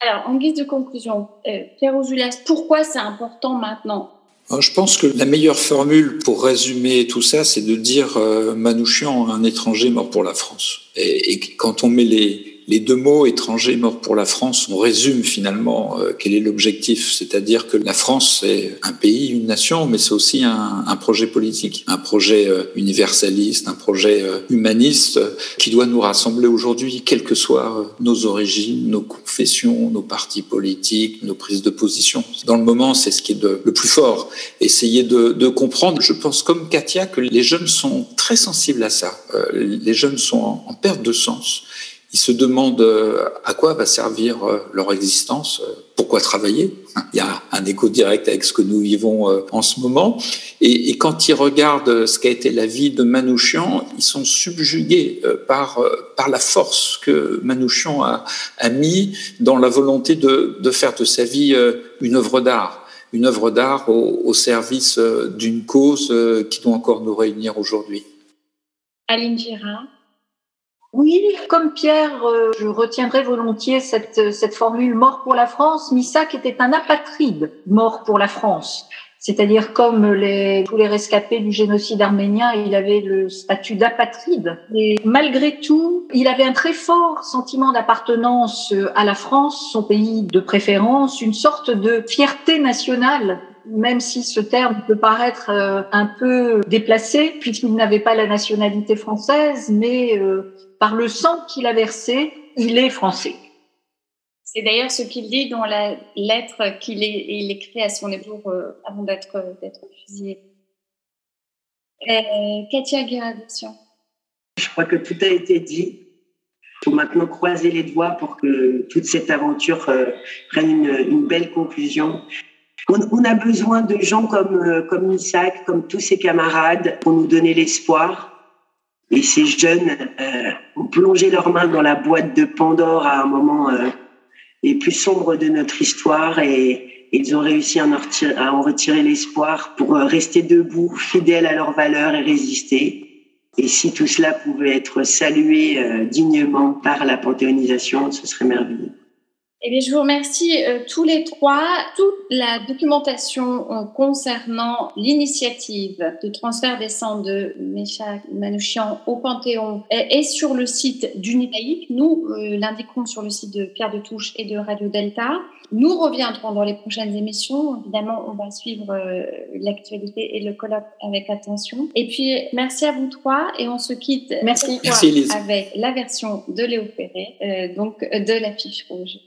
Alors, en guise de conclusion, euh, Pierre Ozulias, pourquoi c'est important maintenant? Je pense que la meilleure formule pour résumer tout ça, c'est de dire euh, Manouchian, un étranger mort pour la France. Et, et quand on met les, les deux mots étrangers morts pour la France, on résume finalement euh, quel est l'objectif, c'est-à-dire que la France c'est un pays, une nation, mais c'est aussi un, projet politique, un projet euh, universaliste, un projet euh, humaniste qui doit nous rassembler aujourd'hui, quelles que soient nos origines, nos confessions, nos partis politiques, nos prises de position. Dans le moment, c'est ce qui est le plus fort. Essayer de, comprendre, je pense comme Katia, que les jeunes sont très sensibles à ça. Les jeunes sont en perte de sens ils se demandent euh, à quoi va servir euh, leur existence, euh, pourquoi travailler? Il y a un écho direct avec ce que nous vivons en ce moment. Et, quand ils regardent ce qu'a été la vie de Manouchian, ils sont subjugués par, par la force que Manouchian a, a mis dans la volonté de, de faire de sa vie une œuvre d'art une œuvre d'art au, au, service d'une cause qui doit encore nous réunir aujourd'hui. Aline Girard oui, comme Pierre, euh, je retiendrai volontiers cette, cette formule mort pour la France. Missak était un apatride mort pour la France. C'est-à-dire comme les, tous les rescapés du génocide arménien, il avait le statut d'apatride. Et malgré tout, il avait un très fort sentiment d'appartenance à la France, son pays de préférence, une sorte de fierté nationale même si ce terme peut paraître euh, un peu déplacé, puisqu'il n'avait pas la nationalité française, mais euh, par le sang qu'il a versé, il est français. C'est d'ailleurs ce qu'il dit dans la lettre qu'il il écrit à son époux euh, avant d'être d'être fusillé. Euh, Katia Guéradossian. Je crois que tout a été dit. faut maintenant croiser les doigts pour que toute cette aventure euh, prenne une, une, belle conclusion. On, on, a besoin de gens comme, euh, comme Isaac, comme tous ses camarades, pour nous donner l'espoir. Et ces jeunes euh, ont plongé leurs mains dans la boîte de Pandore à un moment euh, les plus sombres de notre histoire et ils ont réussi à en retirer, retirer l'espoir pour rester debout, fidèles à leurs valeurs et résister. Et si tout cela pouvait être salué euh, dignement par la panthéonisation, ce serait merveilleux. Eh bien, je vous remercie euh, tous les trois. Toute la documentation euh, concernant l'initiative de transfert des cendres de Méchac Manouchian au Panthéon est, est sur le site d'Unitaïque. Nous euh, l'indiquons sur le site de Pierre de Touche et de Radio Delta. Nous reviendrons dans les prochaines émissions. Évidemment, on va suivre euh, l'actualité et le colloque avec attention. Et puis, merci à vous trois et on se quitte merci. Merci, avec la version de Léo Ferré, euh, donc de l'affiche rouge.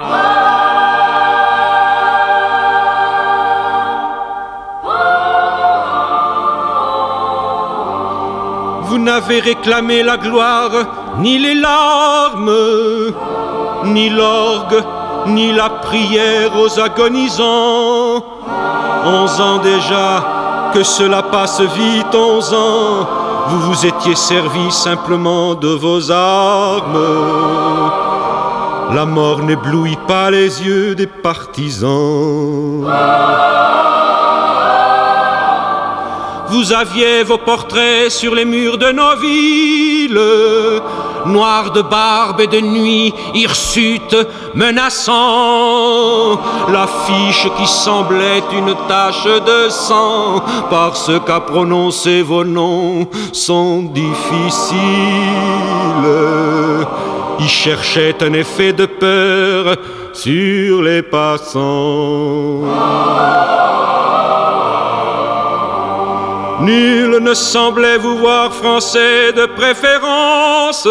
Vous n'avez réclamé la gloire, ni les larmes, ni l'orgue, ni la prière aux agonisants. Onze ans déjà, que cela passe vite, onze ans, vous vous étiez servi simplement de vos armes. La mort n'éblouit pas les yeux des partisans. Vous aviez vos portraits sur les murs de nos villes, noirs de barbe et de nuit, hirsutes menaçant l'affiche qui semblait une tache de sang, parce qu'à prononcer vos noms sont difficiles. Il cherchait un effet de peur sur les passants. Nul ne semblait vous voir français de préférence.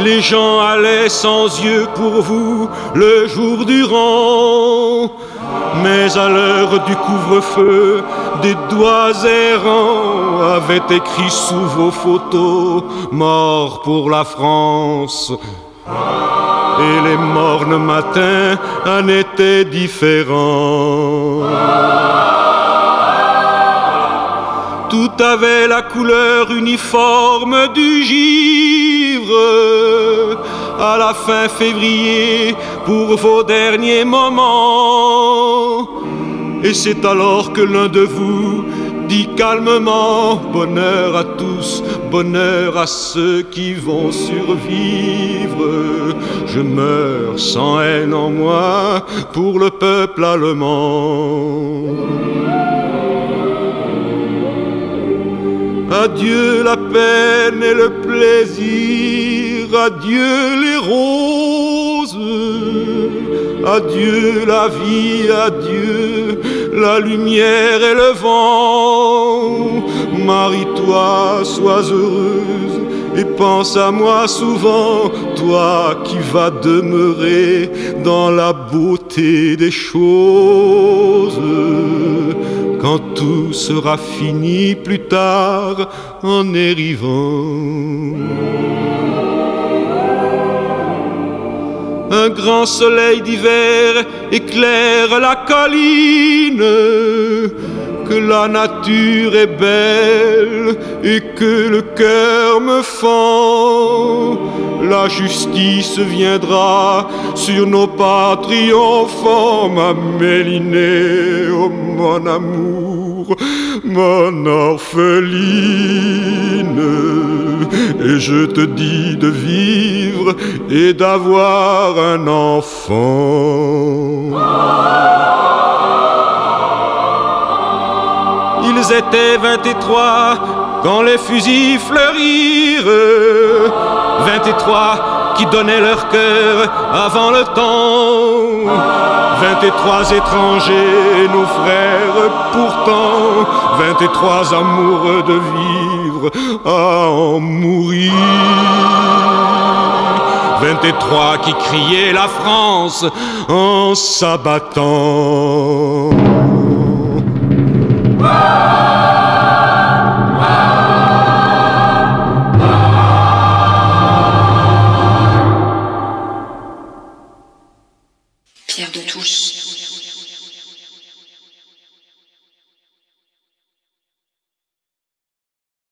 Les gens allaient sans yeux pour vous le jour durant. Mais à l'heure du couvre-feu, des doigts errants avaient écrit sous vos photos Mort pour la France. Et les mornes matins en étaient différents. Tout avait la couleur uniforme du givre. À la fin février, pour vos derniers moments. Et c'est alors que l'un de vous dit calmement Bonheur à tous, bonheur à ceux qui vont survivre. Je meurs sans haine en moi pour le peuple allemand. Adieu la peine et le plaisir, adieu les roses, adieu la vie, adieu la lumière et le vent. Marie-toi, sois heureuse et pense à moi souvent, toi qui vas demeurer dans la beauté des choses quand tout sera fini plus tard en érivant. Un grand soleil d'hiver éclaire la colline, la nature est belle et que le cœur me fend. La justice viendra sur nos pas triomphants, ma Mélinée, oh mon amour, mon orpheline. Et je te dis de vivre et d'avoir un enfant. Ils étaient vingt-et-trois quand les fusils fleurirent. Vingt-et-trois qui donnaient leur cœur avant le temps. Vingt-et-trois étrangers, nos frères pourtant. Vingt-et-trois amoureux de vivre à en mourir. Vingt-et-trois qui criaient la France en s'abattant. Oh!